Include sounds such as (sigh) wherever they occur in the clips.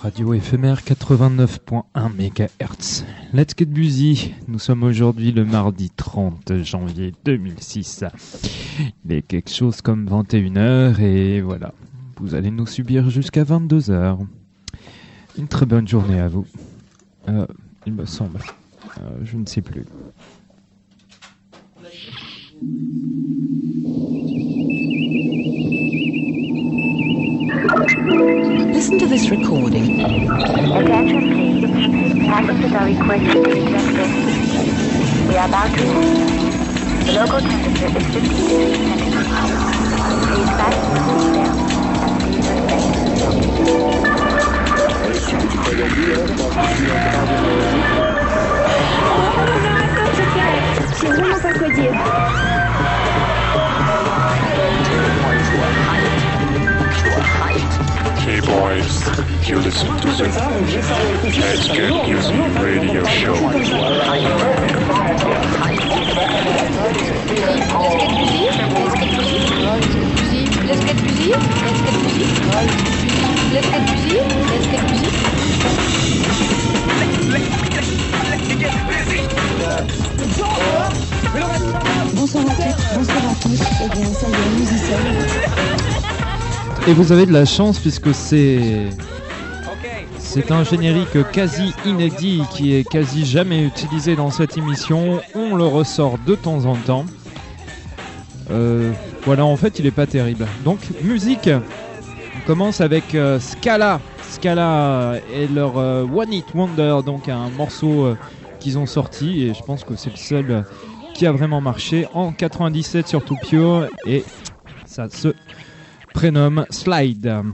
Radio éphémère 89.1 MHz. Let's get busy. Nous sommes aujourd'hui le mardi 30 janvier 2006. Il est quelque chose comme 21h et voilà. Vous allez nous subir jusqu'à 22h. Une très bonne journée à vous. Euh, il me semble. Euh, je ne sais plus. Listen to this recording. Attention please. Passengers are requested to eject We are about to land. The local temperature is 50 degrees centigrade. Please fasten your seatbelt and please remain C'est vraiment pas Hey boys, you listen to the Let's Get Music radio show. Let's get busy. Let's get busy. Let's get busy. Let's get busy. Bonsoir à toutes, bonsoir à tous. Eh bien, ça y est. Et vous avez de la chance puisque c'est c'est un générique quasi inédit qui est quasi jamais utilisé dans cette émission. On le ressort de temps en temps. Euh, voilà, en fait, il est pas terrible. Donc, musique. On commence avec euh, Scala. Scala et leur euh, One It Wonder, donc un morceau qu'ils ont sorti et je pense que c'est le seul qui a vraiment marché en 97 sur Tupio et ça se prénomme Slide.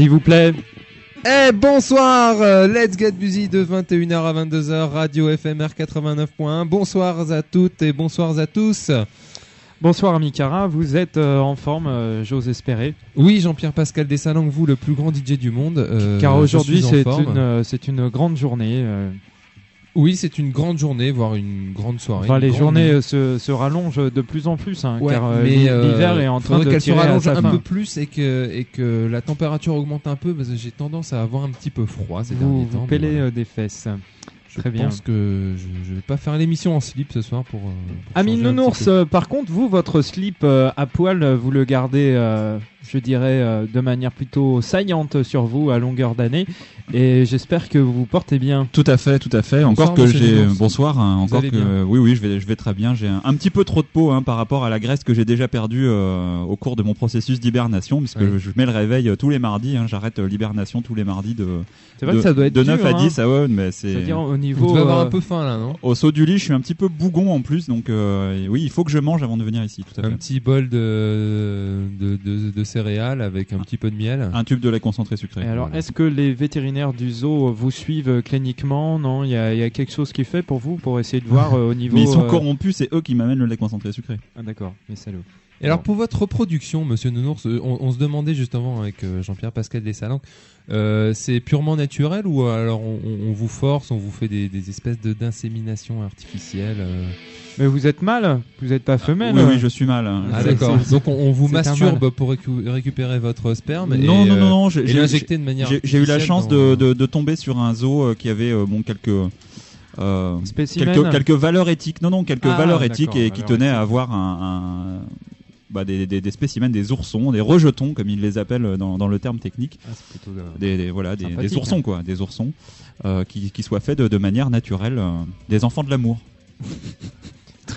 S'il vous plaît. Eh bonsoir, euh, Let's Get Busy de 21h à 22h, Radio FMR 89.1. Bonsoir à toutes et bonsoir à tous. Bonsoir Amikara, vous êtes euh, en forme, euh, j'ose espérer. Oui, Jean-Pierre Pascal Dessalins, vous le plus grand DJ du monde. euh, Car aujourd'hui une, c'est une grande journée. Oui, c'est une grande journée, voire une grande soirée. Enfin, une les grande journées euh, se, se rallongent de plus en plus, hein, Ouais, car euh, mais l'hi- euh, l'hiver est en train de qu'elle se rallonge un fin. peu plus et que, et que la température augmente un peu parce que j'ai tendance à avoir un petit peu froid ces Vous, derniers vous temps. pélez voilà. des fesses. Je Très bien. pense que je, je vais pas faire l'émission en slip ce soir pour. pour Ami Nounours, par contre, vous, votre slip à poil, vous le gardez, euh, je dirais, euh, de manière plutôt saillante sur vous à longueur d'année. Et j'espère que vous vous portez bien. Tout à fait, tout à fait. Bonsoir, encore que monsieur j'ai bonsoir, hein, encore que oui oui, je vais je vais très bien. J'ai un, un petit peu trop de peau hein, par rapport à la graisse que j'ai déjà perdue euh, au cours de mon processus d'hibernation, puisque Oui. je mets le réveil euh, tous les mardis. hein. J'arrête euh, l'hibernation tous les mardis de C'est vrai de, que ça doit être de dur, 9 à hein. 10. Ah ouais, mais c'est C'est-à-dire au Vous niveau. devez avoir euh, un peu faim là, non? Au saut du lit, je suis un petit peu bougon en plus, donc euh, oui, il faut que je mange avant de venir ici. Tout à Un petit bol de, de, de, de céréales avec un petit peu de miel. Un tube de lait concentré sucré. Et alors, Voilà. est-ce que les vétérinaires du zoo vous suivent cliniquement? Non, il y, a- il y a quelque chose qui est fait pour vous pour essayer de voir euh, au niveau. Mais ils sont euh, corrompus, c'est eux qui m'amènent le lait concentré sucré. Ah d'accord, les salauds. Et alors pour votre reproduction, Monsieur Nounours, euh, on, on se demandait justement avec euh, Jean-Pierre Pascal Dessalins, euh, c'est purement naturel ou alors on, vous force, on vous fait des, des espèces de d'insémination artificielle euh Mais vous êtes mâle Vous n'êtes pas femelle oui oui, je suis mal. hein. Ah d'accord. Donc on, on vous masturbe pour récu- récupérer votre sperme et, Non, non, non, non, j'ai- et j'ai- l'injecter de manière. J'ai j'ai eu la chance dans- de, de, de tomber sur un zoo qui avait bon quelques euh, quelques quelques valeurs éthiques. Non, non, quelques Ah, valeurs éthiques et qui tenaient à avoir un, un- bah, des, des, des spécimens, des oursons, des rejetons comme ils les appellent dans, dans le terme technique. Ah, c'est plutôt. euh, Des, des- voilà, des, des oursons quoi, des oursons euh, qui, qui soient faits de, de manière naturelle, euh, des enfants de l'amour. (laughs)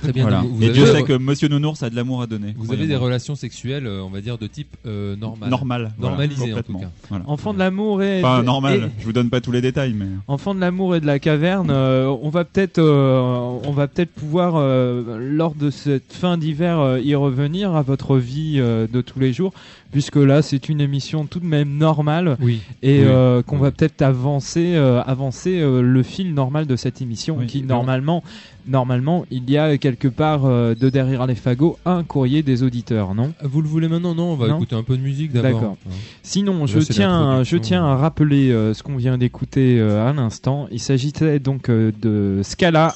Très bien. Voilà. vous et avez, Dieu sait que Monsieur Nounours a de l'amour à donner. vous avez des relations sexuelles, euh, on va dire de type euh, normal. normal, voilà, Normalisé, en complètement. tout cas. Voilà. Enfant de l'amour et. Pas et- normal. Je vous donne pas tous les détails, mais Enfant de l'amour et de la caverne, euh, on va peut-être, euh, on va peut-être pouvoir euh, lors de cette fin d'hiver euh, y revenir à votre vie euh, de tous les jours, puisque là c'est une émission tout de même normale Oui. et Oui. euh, qu'on Oui. va peut-être avancer, euh, avancer euh, le fil normal de cette émission, qui normalement, normalement, il y a quelque part de derrière les fagots un courrier des auditeurs, non? Vous le voulez maintenant? Non, on va Non? écouter un peu de musique d'abord. D'accord. Hein. Sinon, je tiens, je tiens à rappeler ce qu'on vient d'écouter à l'instant. Il s'agissait donc de Scala,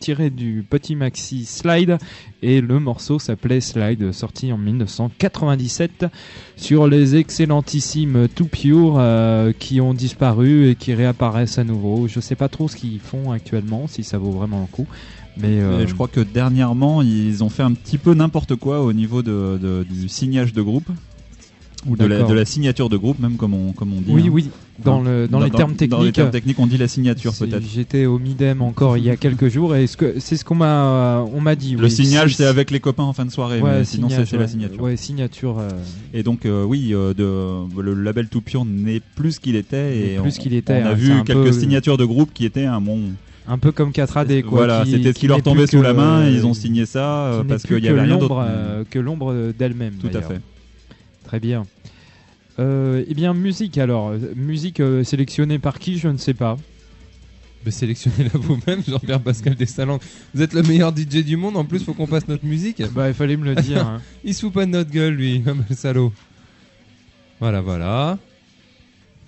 tiré du petit maxi Slide, et le morceau s'appelait Slide, sorti en 1997 sur les excellentissimes Too Pure euh, qui ont disparu et qui réapparaissent à nouveau. Je sais pas trop ce qu'ils font actuellement, si ça vaut vraiment le coup. Mais, euh, je crois que dernièrement, ils ont fait un petit peu n'importe quoi au niveau du signage de groupe. Ou de la, de la signature de groupe, même comme on, comme on dit. oui, hein. oui, dans, le, dans, les termes techniques. Dans les termes techniques, on dit la signature Si peut-être. J'étais au Midem encore il y a quelques jours et c'est ce qu'on m'a on m'a dit. Le oui. signage, Si- c'est avec les copains en fin de soirée, Ouais, mais sinon c'est la signature. Ouais, signature. euh, Et donc, euh, oui, euh, de, le label Tout Pure n'est plus ce qu'il était. Et plus qu'il était, On a hein, vu quelques peu- signatures de groupe qui étaient un bon. un peu comme 4AD quoi. voilà, c'était ce qui, qui leur tombait sous la main. Ils ont signé ça qui parce qu'il y avait rien d'autre. euh, que l'ombre d'elle-même. Tout à fait. Très bien. Euh, eh bien, musique alors. Musique euh, sélectionnée par qui Je ne sais pas. Mais sélectionnez-la (laughs) vous-même, Jean-Pierre Pascal Dessalins. Vous êtes le meilleur DJ du monde, en plus, faut qu'on passe notre musique. (laughs) Bah, il fallait me le dire. hein. (laughs) Il se fout pas de notre gueule, lui, comme le salaud. Voilà, voilà.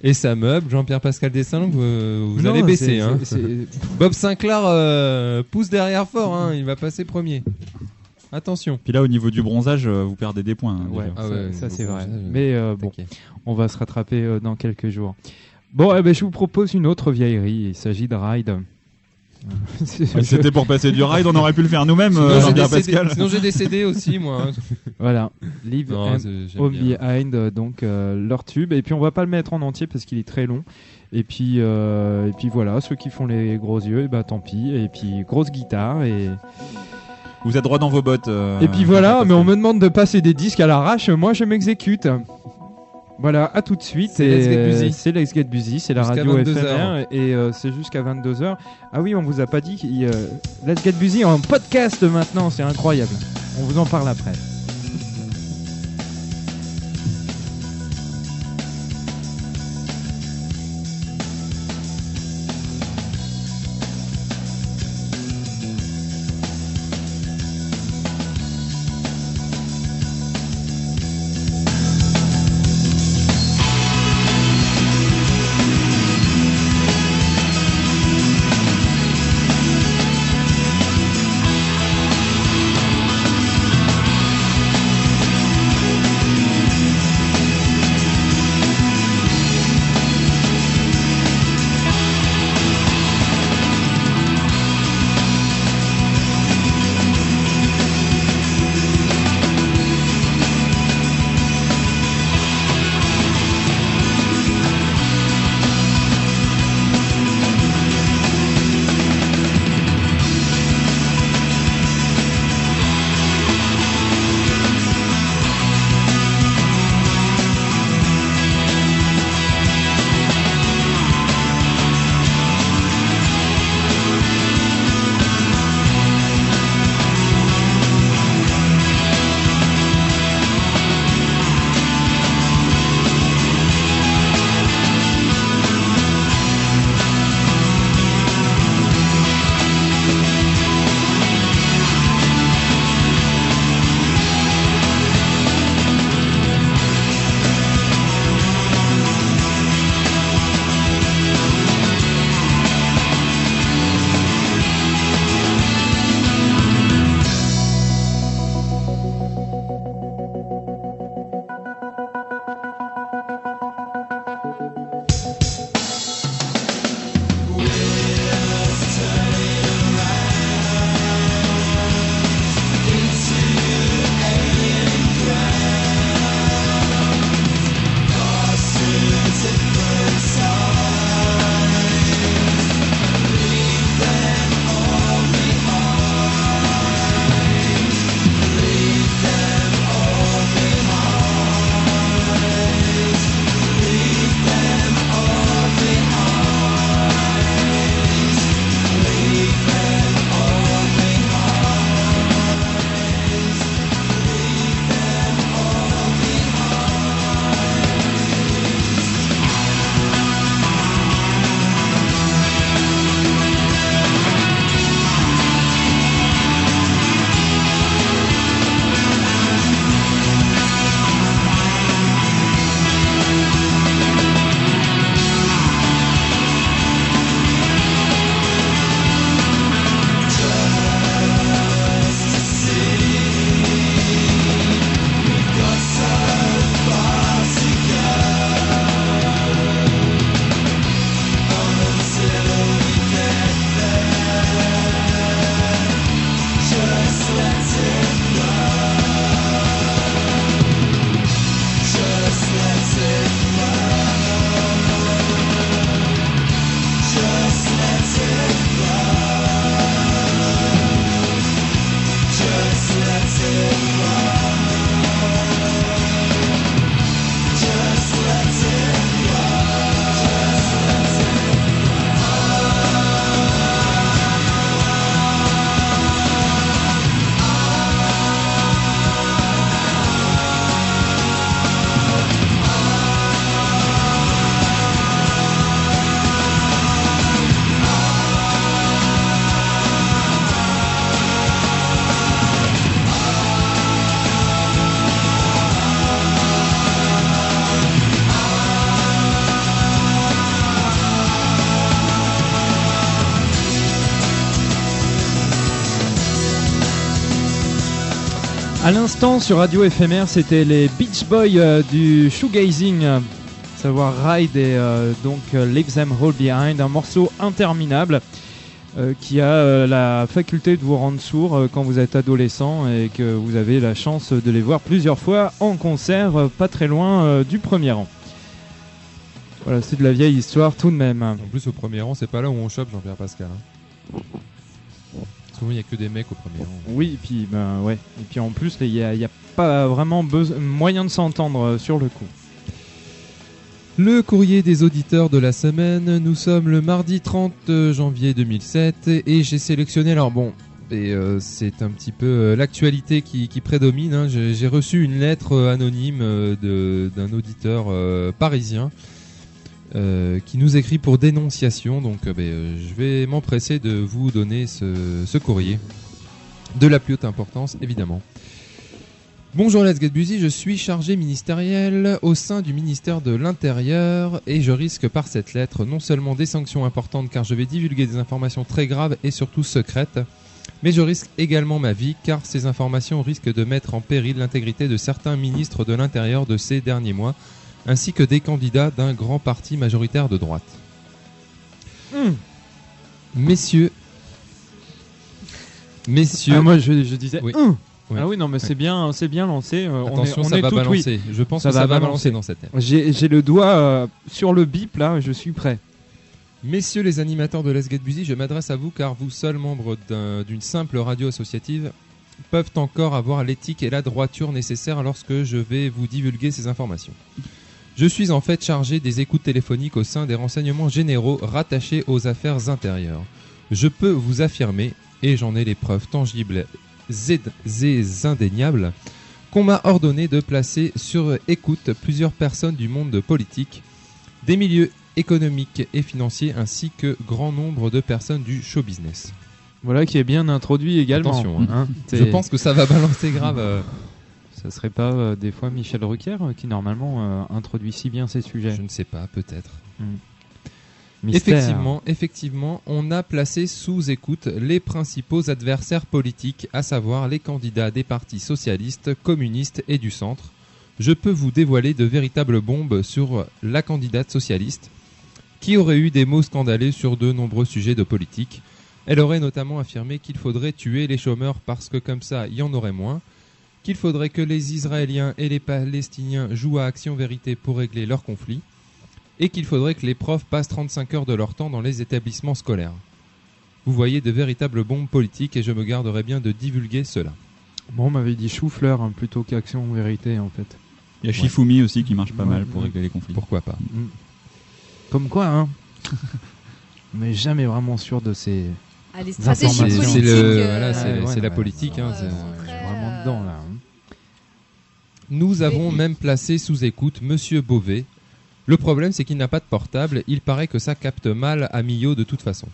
Et ça meuble, Jean-Pierre Pascal Dessalins, vous, vous Non, allez baisser. c'est- Hein. c'est- c'est- Bob Sinclair euh, pousse derrière fort, hein, il va passer premier. Attention. Puis là, au niveau du bronzage, euh, vous perdez des points. hein, Ouais, déjà. Ah ça, ouais, ça, au c'est vrai. bronzage, Mais euh, bon, on va se rattraper euh, dans quelques jours. Bon, eh ben, je vous propose une autre vieillerie. Il s'agit de Ride. (laughs) Ouais, C'était pour passer du ride, on aurait pu le faire nous-mêmes, Sinon, euh, j'ai Jean-Pierre des CD Pascal. sinon, j'ai des CD aussi, moi. hein. (laughs) Voilà, Live Non, and c'est- j'aime All bien. Behind, euh, donc euh, leur tube. Et puis on va pas le mettre en entier parce qu'il est très long. Et puis, euh, et puis voilà, ceux qui font les gros yeux, et bah tant pis. Et puis grosse guitare et. Vous êtes droit dans vos bottes. euh, et puis voilà, mais on me demande de passer des disques à l'arrache, moi je m'exécute. Voilà, à tout de suite. C'est et Let's Get Busy. C'est la radio 22 FMR et euh, c'est jusqu'à 22h. Ah oui, on vous a pas dit qu'il, euh, Let's Get Busy en podcast maintenant, c'est incroyable. On vous en parle après. L'instant sur Radio FMR, c'était les Beach Boys euh, du shoegazing, euh, savoir Ride et euh, donc Leave Them All Behind, un morceau interminable qui a la faculté de vous rendre sourd quand vous êtes adolescent et que vous avez la chance de les voir plusieurs fois en concert, pas très loin du premier rang. Voilà, c'est de la vieille histoire tout de même. En plus, au premier rang, c'est pas là où on chope Jean-Pierre Pascal. hein. Souvent, il n'y a que des mecs au premier rang. Oui, et puis ben ouais, et puis en plus il n'y a, il y a pas vraiment moyen de s'entendre euh, sur le coup. Le courrier des auditeurs de la semaine, nous sommes le mardi 30 janvier 2007 et j'ai sélectionné, alors bon, et euh, c'est un petit peu euh, l'actualité qui, qui prédomine, hein. j'ai reçu une lettre euh, anonyme euh, de- d'un auditeur euh, parisien euh, qui nous écrit pour dénonciation, donc euh, ben, euh, je vais m'empresser de vous donner ce, courrier, de la plus haute importance évidemment. Bonjour Let's Get Busy, je suis chargé ministériel au sein du ministère de l'Intérieur et je risque par cette lettre non seulement des sanctions importantes car je vais divulguer des informations très graves et surtout secrètes, mais je risque également ma vie car ces informations risquent de mettre en péril l'intégrité de certains ministres de l'Intérieur de ces derniers mois ainsi que des candidats d'un grand parti majoritaire de droite. Messieurs, messieurs, Ah, moi je, je disais Oui. Oui. Ah oui non mais c'est bien c'est bien lancé. euh, attention, on est, on ça est va tout oui. balancer. Je pense Ça que ça va va balancer. balancer dans cette. J'ai j'ai le doigt euh, sur le bip là, je suis prêt. Messieurs les animateurs de Let's Get Busy, je m'adresse à vous car vous seuls membres d'un- d'une simple radio associative peuvent encore avoir l'éthique et la droiture nécessaires lorsque je vais vous divulguer ces informations. Je suis en fait chargé des écoutes téléphoniques au sein des renseignements généraux rattachés aux affaires intérieures. Je peux vous affirmer, et j'en ai les preuves tangibles et indéniables, qu'on m'a ordonné de placer sur écoute plusieurs personnes du monde politique, des milieux économiques et financiers ainsi que grand nombre de personnes du show business. Voilà qui est bien introduit également. Attention, hein. hein. Je pense que ça va balancer grave. euh, ça serait pas euh, des fois Michel Rucker euh, qui normalement euh, introduit si bien ces sujets? je ne sais pas, peut-être. Mystère. Effectivement, effectivement, on a placé sous écoute les principaux adversaires politiques, à savoir les candidats des partis socialistes, communistes et du centre. Je peux vous dévoiler de véritables bombes sur la candidate socialiste, qui aurait eu des mots scandaleux sur de nombreux sujets de politique. Elle aurait notamment affirmé qu'il faudrait tuer les chômeurs parce que comme ça, il y en aurait moins, qu'il faudrait que les Israéliens et les Palestiniens jouent à Action Vérité pour régler leurs conflits, et qu'il faudrait que les profs passent 35 heures de leur temps dans les établissements scolaires. Vous voyez de véritables bombes politiques et je me garderai bien de divulguer cela. Bon, on m'avait dit chou-fleur hein, plutôt qu'action vérité en fait. Il y a Shifumi aussi qui marche pas Ouais, mal pour ouais. régler les conflits. Pourquoi pas Mm. Comme quoi, hein (laughs) On n'est jamais vraiment sûr de ces. Ah, les C'est- stratégies c'est politiques. c'est le- euh, voilà, c'est- Ouais, ouais, c'est la ouais, politique, hein, c'est- Je suis très, vraiment dedans là. hein. Nous avons même placé sous écoute Monsieur Beauvais. Le problème, c'est qu'il n'a pas de portable. Il paraît que ça capte mal à Millau de toute façon.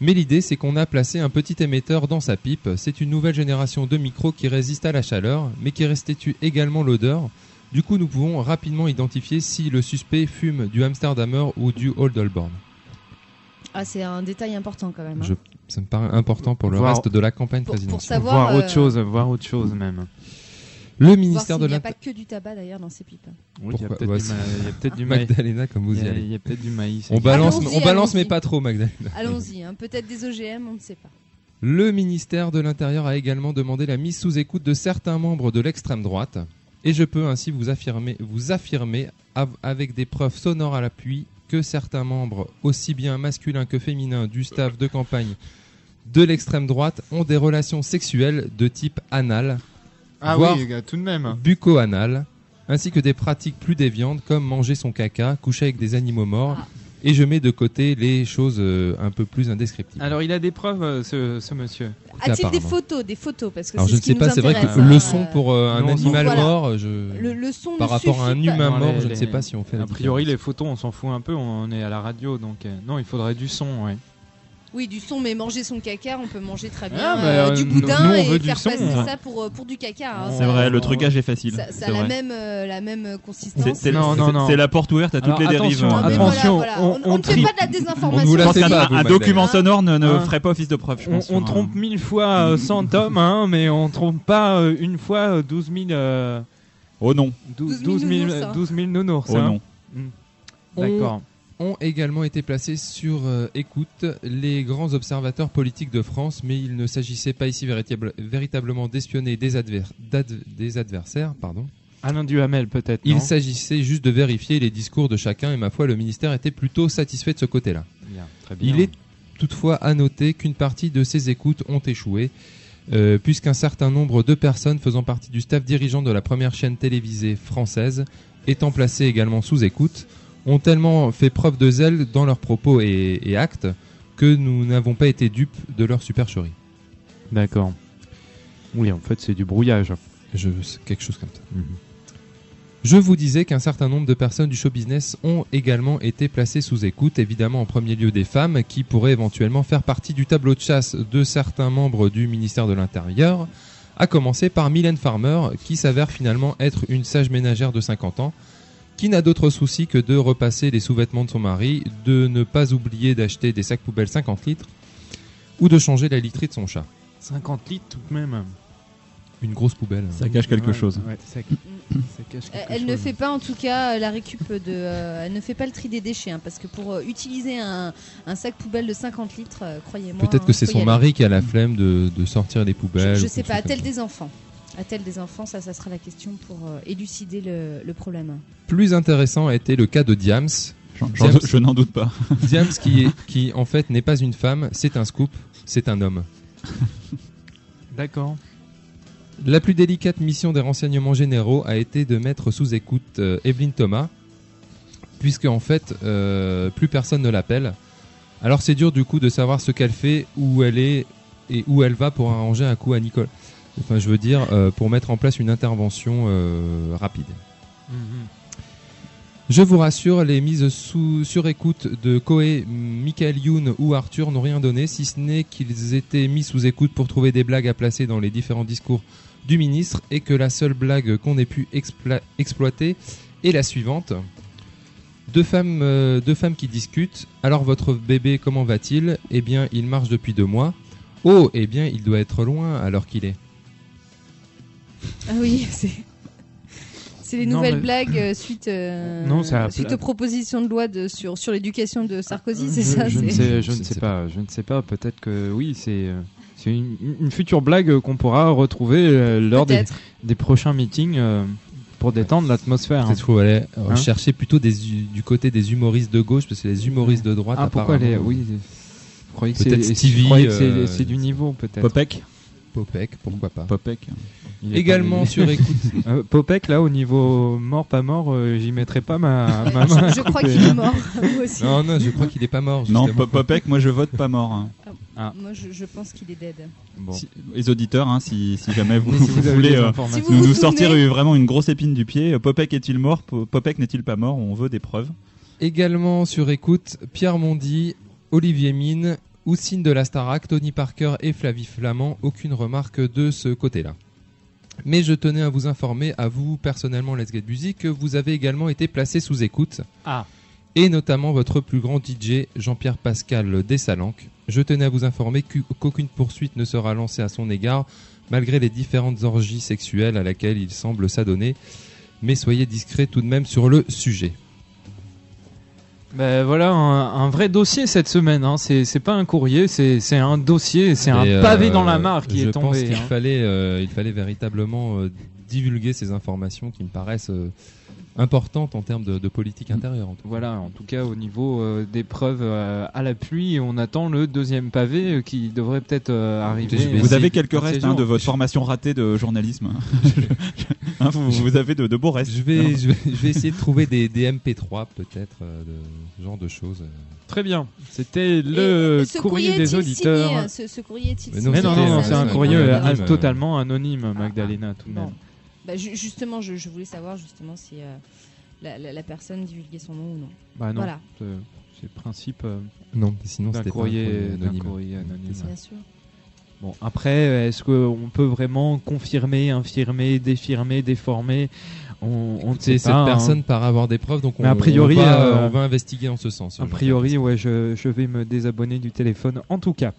Mais l'idée, c'est qu'on a placé un petit émetteur dans sa pipe. C'est une nouvelle génération de micros qui résiste à la chaleur, mais qui restitue également l'odeur. Du coup, nous pouvons rapidement identifier si le suspect fume du Amsterdamer ou du Old Holborn. Ah, c'est un détail important quand même. hein. Je- ça me paraît important pour le Voir- reste de la campagne Pour- pour présidentielle. savoir, voir euh, autre chose, voir autre chose même. Le ministère de n'y a l'Intérieur. pas que du tabac d'ailleurs dans ces pipes. Oui, il y a peut-être Ouais, du, c'est- ma- il y a peut-être du maïs. Magdalena, comme vous Il y allez. il y a peut-être du maïs. On balance, Allons-y, on balance mais pas trop, Magdalena. Allons-y, hein, peut-être des OGM, on ne sait pas. Le ministère de l'Intérieur a également demandé la mise sous écoute de certains membres de l'extrême droite. Et je peux ainsi vous affirmer, vous affirmer av- avec des preuves sonores à l'appui que certains membres, aussi bien masculins que féminins, du staff de campagne de l'extrême droite ont des relations sexuelles de type anal, Ah Voir- oui, tout de même. bucco-anal, ainsi que des pratiques plus déviantes comme manger son caca, coucher avec des animaux morts. Ah. Et je mets de côté les choses euh, un peu plus indescriptibles. Alors il a des preuves, euh, ce, ce monsieur. Écoutez, A-t-il des apparemment. photos Des photos Parce que Alors c'est je ce ne qui sais nous pas, c'est vrai que intéresse, le hein. son pour euh, un Non, animal voilà. mort, je... Le, le son par ne rapport à un suffit pas. humain Non, mort, les- je ne les- sais pas si on fait la A priori, différence. les photos, on s'en fout un peu, on est à la radio, donc euh, non, il faudrait du son, ouais. Oui, du son, mais manger son caca, on peut manger très bien Ah, bah, euh, du nous, boudin on et veut du faire son, passer hein. ça pour, euh, pour du caca. hein. C'est vrai, le trucage est facile. Ça, a la même, euh, la même consistance. C'est la porte ouverte à toutes Alors, les dérives. attention, attention, voilà, voilà. on- on, on ne fait pas de la On ne vous désinformation. Je pense pas, un vous, document sonore ne, ne Hein ferait pas office de preuve, je On, pense. on sur un- trompe mille fois euh, 100 tomes, hein, mais on trompe pas euh, une fois euh, 12 000, euh, Oh non, 12, 12 000 000, nounours, hein. 12 000 nounours. oh hein. non. D'accord. Ont également été placés sur euh, écoute les grands observateurs politiques de France, mais il ne s'agissait pas ici véritable- véritablement d'espionner des, adver- des adversaires. Pardon. Alain Duhamel, peut-être. Il s'agissait juste de vérifier les discours de chacun, et ma foi, le ministère était plutôt satisfait de ce côté-là. Il est toutefois à noter qu'une partie de ces écoutes ont échoué, euh, puisqu'un certain nombre de personnes faisant partie du staff dirigeant de la première chaîne télévisée française, étant placées également sous écoute, ont tellement fait preuve de zèle dans leurs propos et, et actes que nous n'avons pas été dupes de leur supercherie. D'accord. Oui, en fait, c'est du brouillage. Je, quelque chose comme ça. Je vous disais qu'un certain nombre de personnes du show business ont également été placées sous écoute, évidemment en premier lieu des femmes qui pourraient éventuellement faire partie du tableau de chasse de certains membres du ministère de l'Intérieur, à commencer par Mylène Farmer qui s'avère finalement être une sage ménagère de 50 ans qui n'a d'autre souci que de repasser les sous-vêtements de son mari, de ne pas oublier d'acheter des sacs poubelles 50 litres ou de changer la literie de son chat. 50 litres tout de même. Une grosse poubelle. Ça cache quelque Ouais, chose. ouais, ça, (coughs) ça cache Elle, quelque elle ne fait pas en tout cas la récup de. euh, elle ne fait pas le tri des déchets hein, parce que pour euh, utiliser un, un sac poubelle de 50 litres, euh, croyez-moi. Peut-être hein, que c'est faut y son mari qui a la flemme de, de sortir les poubelles. Je, je sais pas. ça. des enfants A-t-elle des enfants Ça, ça sera la question pour euh, élucider le, le problème. Plus intéressant a été le cas de Diams. Je n'en doute pas. (laughs) Diams qui, est, qui en fait n'est pas une femme, c'est un scoop, c'est un homme. (laughs) D'accord. La plus délicate mission des renseignements généraux a été de mettre sous écoute euh, Evelyn Thomas, puisque en fait euh, plus personne ne l'appelle. Alors c'est dur du coup de savoir ce qu'elle fait, où elle est et où elle va pour arranger un coup à Nicole. Enfin je veux dire euh, pour mettre en place une intervention euh, rapide. Mhm. Je vous rassure, les mises sous, sur écoute de Koé, Michael Youn ou Arthur n'ont rien donné, si ce n'est qu'ils étaient mis sous écoute pour trouver des blagues à placer dans les différents discours du ministre et que la seule blague qu'on ait pu exploiter est la suivante. Deux femmes, euh, deux femmes qui discutent. Alors votre bébé, comment va-t-il? Eh bien, il marche depuis deux mois. Oh, eh bien, il doit être loin alors qu'il est. Ah oui, (laughs) c'est. C'est les Non, nouvelles mais- blagues euh, suite, euh, Non, ça a- suite aux propositions de loi de, sur, sur l'éducation de Sarkozy, c'est je, ça je ne c'est- sais, je ne sais pas. Je ne sais pas. Peut-être que oui, c'est euh, c'est une, une future blague qu'on pourra retrouver euh, lors des, des prochains meetings euh, pour détendre l'atmosphère. Peut-être faut aller euh, Hein chercher plutôt des, du côté des humoristes de gauche, parce que les humoristes de droite, Ah, pourquoi les Oui. Vous croyez que Peut-être c'est Stevie, c'est euh, c'est du niveau peut-être. Popek Popek, pourquoi pas. Popek. Également sur écoute. (laughs) Euh, Popek là au niveau mort pas mort, euh, j'y mettrai pas ma, ma main. je, je crois qu'il est mort, (laughs) moi aussi. Non, non, je crois qu'il est pas mort. Non. Pop- Popek, moi je vote pas mort. hein. Ah. Moi, je, je pense qu'il est dead. Bon. Si- les auditeurs, hein, si, si jamais vous, Mais si vous vous avez voulez des euh, informations. Si vous nous, vous nous sortir souvenez- euh, vraiment une grosse épine du pied, euh, Popek est-il mort? Po- Popek n'est-il pas mort? On veut des preuves. Également sur écoute, Pierre Mondy, Olivier Mine, Oussine de la Starac, Tony Parker et Flavie Flamand. Aucune remarque de ce côté-là. Mais je tenais à vous informer, à vous personnellement, Let's Get Music, que vous avez également été placé sous écoute. Ah. Et notamment votre plus grand DJ, Jean-Pierre Pascal Dessalanque. Je tenais à vous informer qu'aucune poursuite ne sera lancée à son égard, malgré les différentes orgies sexuelles à laquelle il semble s'adonner. Mais soyez discret tout de même sur le sujet. Ben voilà un, un vrai dossier cette semaine. Hein. C'est c'est pas un courrier, c'est c'est un dossier, c'est un Et, pavé euh, dans la mare qui je est pense tombé. qu'il hein. fallait, euh, il fallait véritablement euh, divulguer ces informations qui me paraissent importantes en termes de, de politique intérieure. en tout cas. Voilà, en tout cas au niveau euh, des preuves euh, à l'appui, on attend le deuxième pavé euh, qui devrait peut-être euh, arriver. Vous avez quelques restes hein, de votre formation ratée de journalisme. Hein, (laughs) vous, vous avez de, de beaux restes. Je vais, je, vais, je vais essayer de trouver des, des MP3 peut-être, euh, de ce genre de choses. Très bien. C'était le courrier des auditeurs. signé Ce, ce courrier est-il Mais non, non, c'était, non, c'est un courrier anonyme, totalement anonyme, Ah, Magdalena, tout de Bon. même. Bah, ju- justement, je, je voulais savoir justement si euh, la, la- la personne divulguait son nom ou non. Bah non. Voilà. c'est- le principe euh, Non, sinon d'un c'était pas un courrier, anonyme. courrier anonyme. Bien sûr. Bon, après, est-ce qu'on peut vraiment confirmer, infirmer, défirmer, déformer? On on ne C'est sait cette pas. hein. personne par avoir des preuves, donc on, Mais a priori, on, va, euh, on va investiguer en ce sens. A priori, ouais, je, je vais me désabonner du téléphone. En tout cas,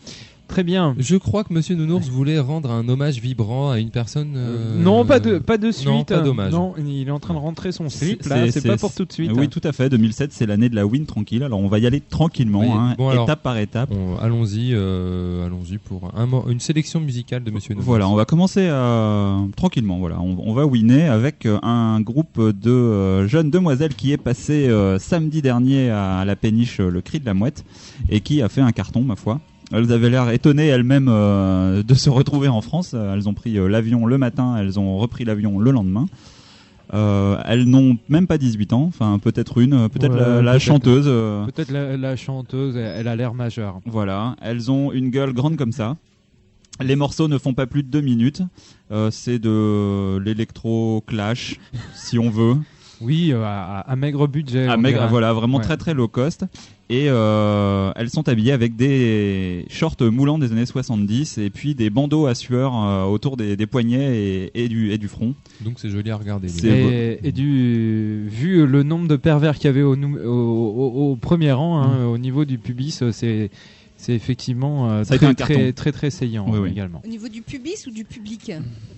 très bien. Je crois que Monsieur Nounours voulait rendre un hommage vibrant à une personne. euh, non, pas de, pas de suite. Non, pas. Non, il est en train de rentrer son slip C'est- là. c'est- C'est pas pour tout de suite. Oui, tout à fait. 2007, c'est l'année de la win tranquille. Alors, on va y aller tranquillement, Oui, hein, bon, alors, étape par étape. On- allons-y, euh, allons-y pour un, mo- une sélection musicale de Monsieur Nounours. Voilà, on va commencer euh, tranquillement. Voilà, on, on va winner avec euh, un groupe de euh, jeunes demoiselles qui est passé euh, samedi dernier à la péniche euh, Le Cri de la Mouette et qui a fait un carton, ma foi. Elles avaient l'air étonnées elles-mêmes euh, de se retrouver en France. Elles ont pris euh, l'avion le matin, elles ont repris l'avion le lendemain. Euh, elles n'ont même pas 18 ans, enfin peut-être une, peut-être Ouais, la, chanteuse. Peut-être la, la chanteuse, elle a l'air majeure. voilà, elles ont une gueule grande comme ça. Les morceaux ne font pas plus de deux minutes. C'est de l'électro clash, si on veut. Oui, euh, à, à maigre budget. À maigre- voilà, vraiment Ouais. très très low cost. Et euh, elles sont habillées avec des shorts moulants des années 70 et puis des bandeaux à sueur euh, autour des, des poignets et, et du, et du front. Donc c'est joli à regarder. Et, et du, vu le nombre de pervers qu'il y avait au, nou- au, au- au premier rang, hein, au niveau du pubis, c'est c'est effectivement euh, très, très, très très saillant Oui, euh, oui. également. Au niveau du pubis ou du public?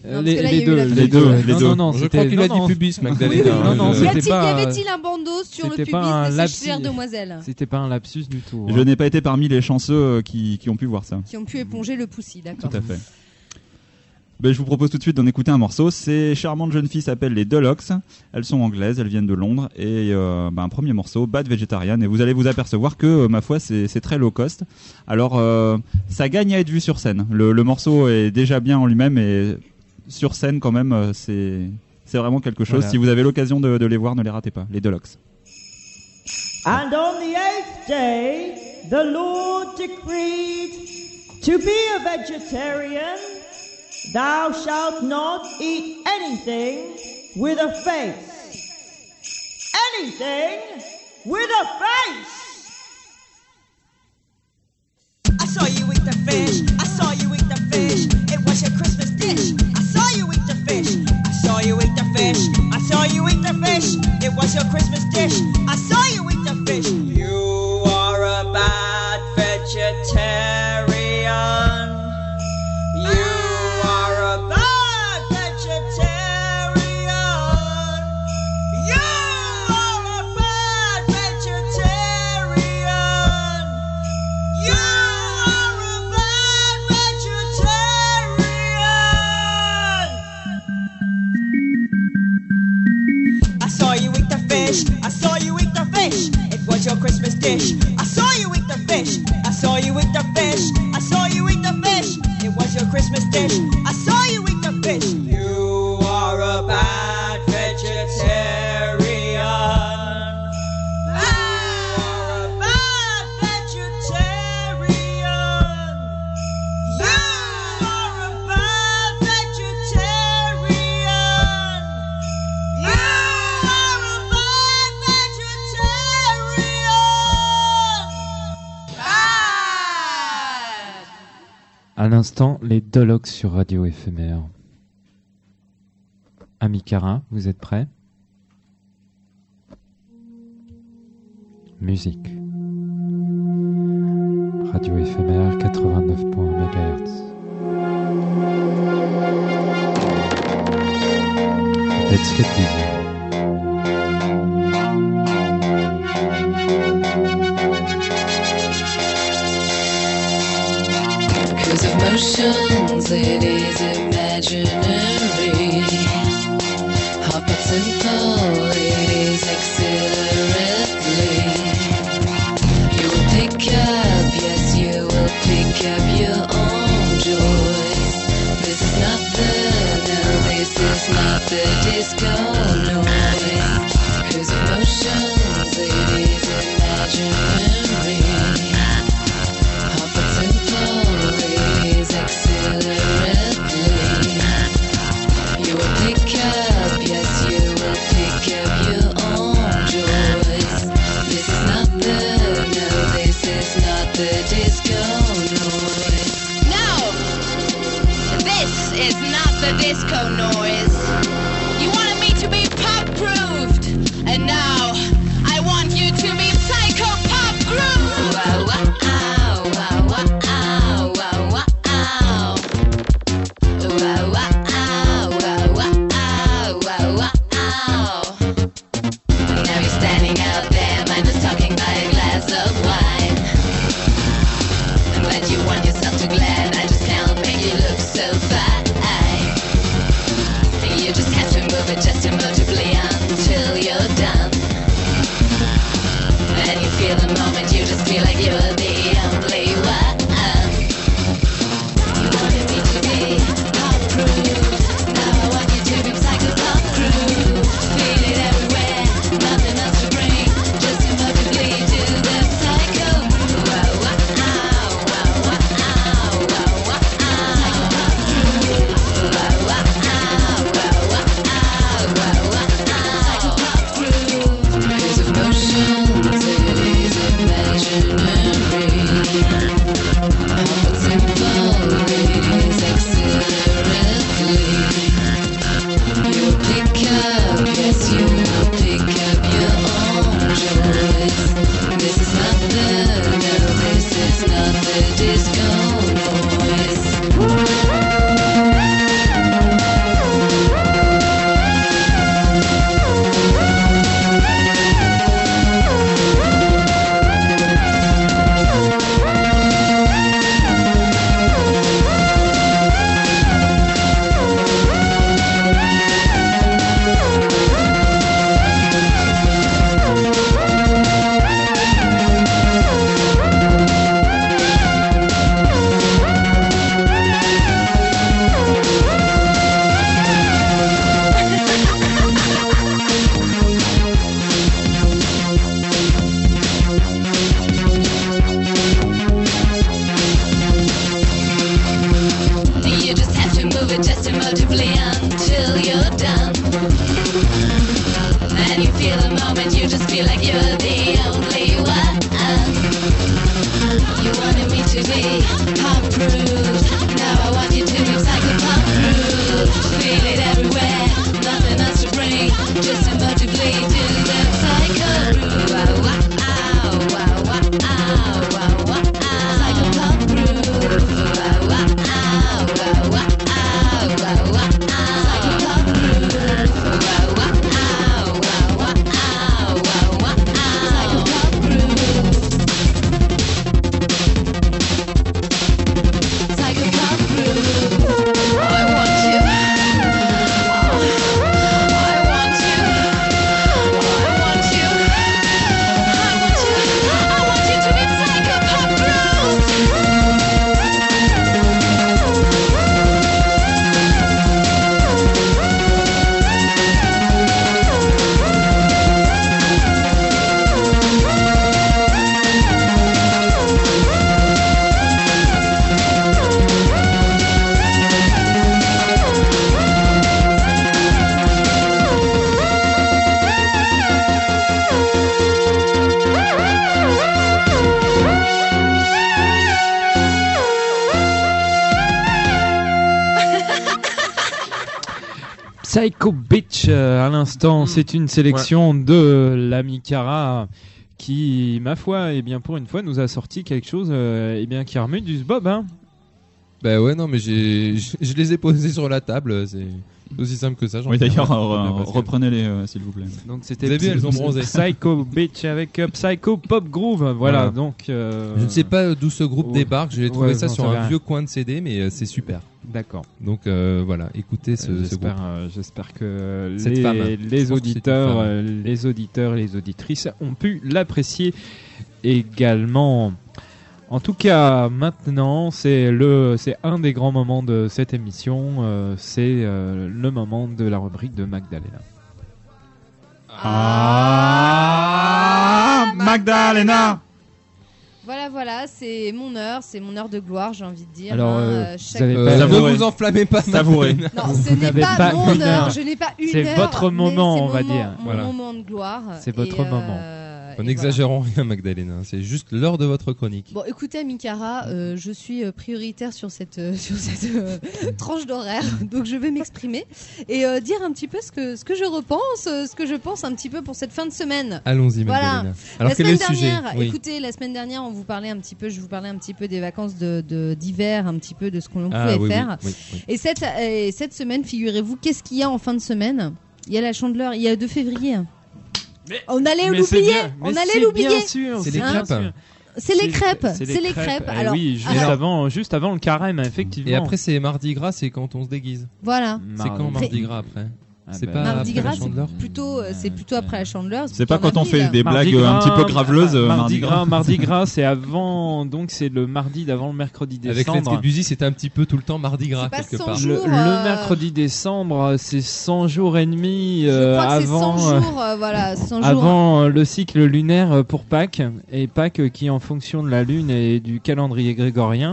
Euh, Non, les, que là, les il y a eu deux, la les deux, Les non, deux. non, non, Je c'était- crois qu'il a non, dit non, pubis, Magdalena. Non, non, Euh, Y pas- avait-il un bandeau sur le pubis des lapsus. chères demoiselles C'était pas un lapsus du tout. Je hein. n'ai pas été parmi les chanceux euh, qui, qui ont pu voir ça. qui ont pu éponger le poussi, d'accord. Tout à fait. Ben, je vous propose tout de suite d'en écouter un morceau. Ces charmantes jeunes filles s'appellent les Deluxe. Elles sont anglaises, elles viennent de Londres. Et euh, ben, un premier morceau, Bad Vegetarian. Et vous allez vous apercevoir que, euh, ma foi, c'est très low cost. Alors, euh, ça gagne à être vu sur scène. Le, le morceau est déjà bien en lui-même. Et sur scène, quand même, c'est c'est vraiment quelque chose. Voilà. Si vous avez l'occasion de, de les voir, ne les ratez pas. Les Deluxe. And on the eighth day, the Lord decreed to be a vegetarian. Thou shalt not eat anything with a face. Anything with a face. I saw you eat the fish. I saw you eat the fish. It was your Christmas dish. I saw you eat the fish. I saw you eat the fish. I saw you eat the fish. It was your Christmas dish. I saw you eat the fish. You are a bad vegetarian. Les sur Radio Éphémère. Ami Cara, vous êtes prêts Musique. Radio Éphémère 89.1 MHz. Let's get. Emotions, it is imaginary. Hot but simple, it is exhilarately. You will pick up, yes, you will pick up your own joys. This is not the, no, this is not the disco noise. Cause emotions, it is imaginary. The disco noise. L'instant, c'est une sélection de l'ami Cara qui, ma foi, et bien pour une fois, nous a sorti quelque chose euh, eh bien qui remue du bob. Hein. Bah ouais, non, mais j'ai, je, les ai posés sur la table. C'est aussi simple que ça. j'en Oui, d'ailleurs, reprenez-les, euh, s'il vous plaît. Donc Vous c'était avez vu, elles ont bronzé. Psycho Bitch avec euh, Psycho Pop Groove. Voilà, Voilà. donc. euh, Je ne sais pas d'où ce groupe ouais. débarque. J'ai trouvé Ouais, ça sur un rien. vieux coin de CD, mais euh, c'est super. D'accord. Donc euh, voilà, écoutez ce, Euh, ce groupe. J'espère, euh, j'espère que Cette les, femme. Les auditeurs, les auditeurs et les auditrices ont pu l'apprécier également. En tout cas, maintenant, c'est le, c'est un des grands moments de cette émission. euh, c'est euh, le moment de la rubrique de Magdalena. Ah, Magdalena Voilà, voilà, c'est mon heure, c'est mon heure de gloire, j'ai envie de dire. Alors, hein, euh, euh, vous chaque- avez Euh, pas- ne Savourez. vous enflammez pas. Savourez. Magdalena. Non, ce Vous n'est n'avez pas, pas mon une heure, heure. je n'ai pas une C'est heure. votre mais moment, c'est on va mon dire. Mon Voilà. moment de gloire. C'est votre Et, moment. En n'exagérons (laughs) rien, Magdalena. C'est juste l'heure de votre chronique. Bon, écoutez, Amikara, euh, je suis euh, prioritaire sur cette, euh, (laughs) sur cette euh, (laughs) tranche d'horaire, donc je vais m'exprimer et dire un petit peu ce que, ce que je repense, ce que je pense un petit peu pour cette fin de semaine. Allons-y, Voilà. Magdalena. Alors, la quel semaine est le sujet dernière, Oui. écoutez, la semaine dernière, on vous parlait un petit peu, je vous parlais un petit peu des vacances de de- d'hiver, un petit peu de ce qu'on Ah, pouvait oui, faire. oui, oui. Et cette, et cette semaine, figurez-vous, qu'est-ce qu'il y a en fin de semaine? Il y a la chandeleur, il y a 2 février. On allait l'oublier, on allait l'oublier. bien sûr, C'est les bien crêpes. C'est les crêpes, c'est les crêpes. Eh Alors, oui, juste alors- avant, juste avant le carême, effectivement. Et après, c'est Mardi Gras, c'est quand on se déguise. Voilà. C'est quand Mardi. Gras après C'est bah, pas Mardi après Gras, c'est plutôt, euh, c'est plutôt après la chandeleur. C'est pas quand on fait des Mardi blagues un Gras, petit peu graveleuses, euh, Mardi Gras. Mardi (laughs) Gras, c'est avant, donc c'est le mardi d'avant le mercredi Avec décembre. Get Busy, c'était un petit peu tout le temps Mardi Gras quelque 100 part. Le, euh, mercredi décembre, c'est 100 jours et demi Je crois que c'est 100 avant, jours, voilà, 100 jours. avant le cycle lunaire pour Pâques. Et Pâques qui, en fonction de la lune et du calendrier grégorien,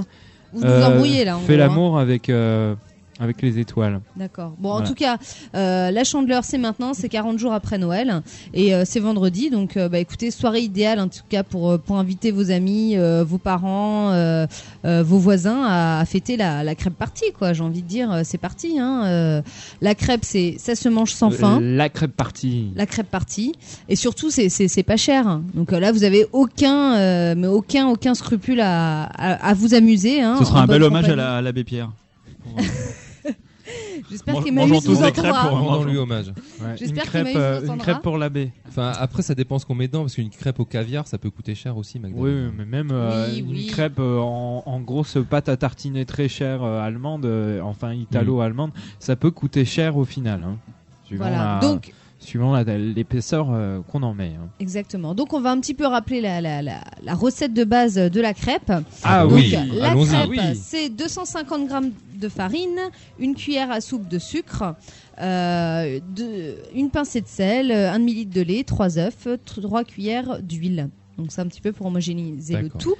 Vous vous embrouillez là. en fait hein. l'amour avec, euh, avec les étoiles. D'accord. Bon, en tout cas, euh, la chandeleur, c'est maintenant, c'est 40 jours après Noël. Et euh, c'est vendredi. Donc, euh, bah, écoutez, soirée idéale, en tout cas, pour, pour inviter vos amis, euh, vos parents, euh, euh, vos voisins à, à fêter la, la crêpe partie, quoi. J'ai envie de dire, c'est parti. Hein. Euh, la crêpe, c'est ça se mange sans fin. La crêpe partie. La crêpe partie. Et surtout, c'est- pas cher. Donc euh, là, vous avez aucun, euh, mais aucun, aucun scrupule à, à, à vous amuser. Hein, Ce sera un bel hommage à compagnie. la- à l'abbé Pierre. (laughs) J'espère Mange- qu'Emmaüs mangeons nous tous des crêpes entendra. pour- Rendons-lui hommage. Ouais, J'espère une crêpe, qu'Emmaüs nous euh, une entendra. crêpe pour l'abbé. Enfin, après, ça dépend ce qu'on met dedans, parce qu'une crêpe au caviar, ça peut coûter cher aussi, Oui, Magdalena. oui, mais même euh, Oui, une oui. crêpe euh, en, en grosse pâte à tartiner très chère euh, allemande, euh, enfin italo-allemande, ça peut coûter cher au final. hein, suivant Voilà. la- Donc, suivant la- l'épaisseur euh, qu'on en met. hein. Exactement. Donc on va un petit peu rappeler la, la, la, la recette de base de la crêpe. Ah Donc, oui, la allons-y. crêpe, Oui. c'est 250 grammes de farine, une cuillère à soupe de sucre, euh, de- une pincée de sel, un demi-litre de lait, trois œufs, tr- trois cuillères d'huile. Donc c'est un petit peu pour homogénéiser le tout.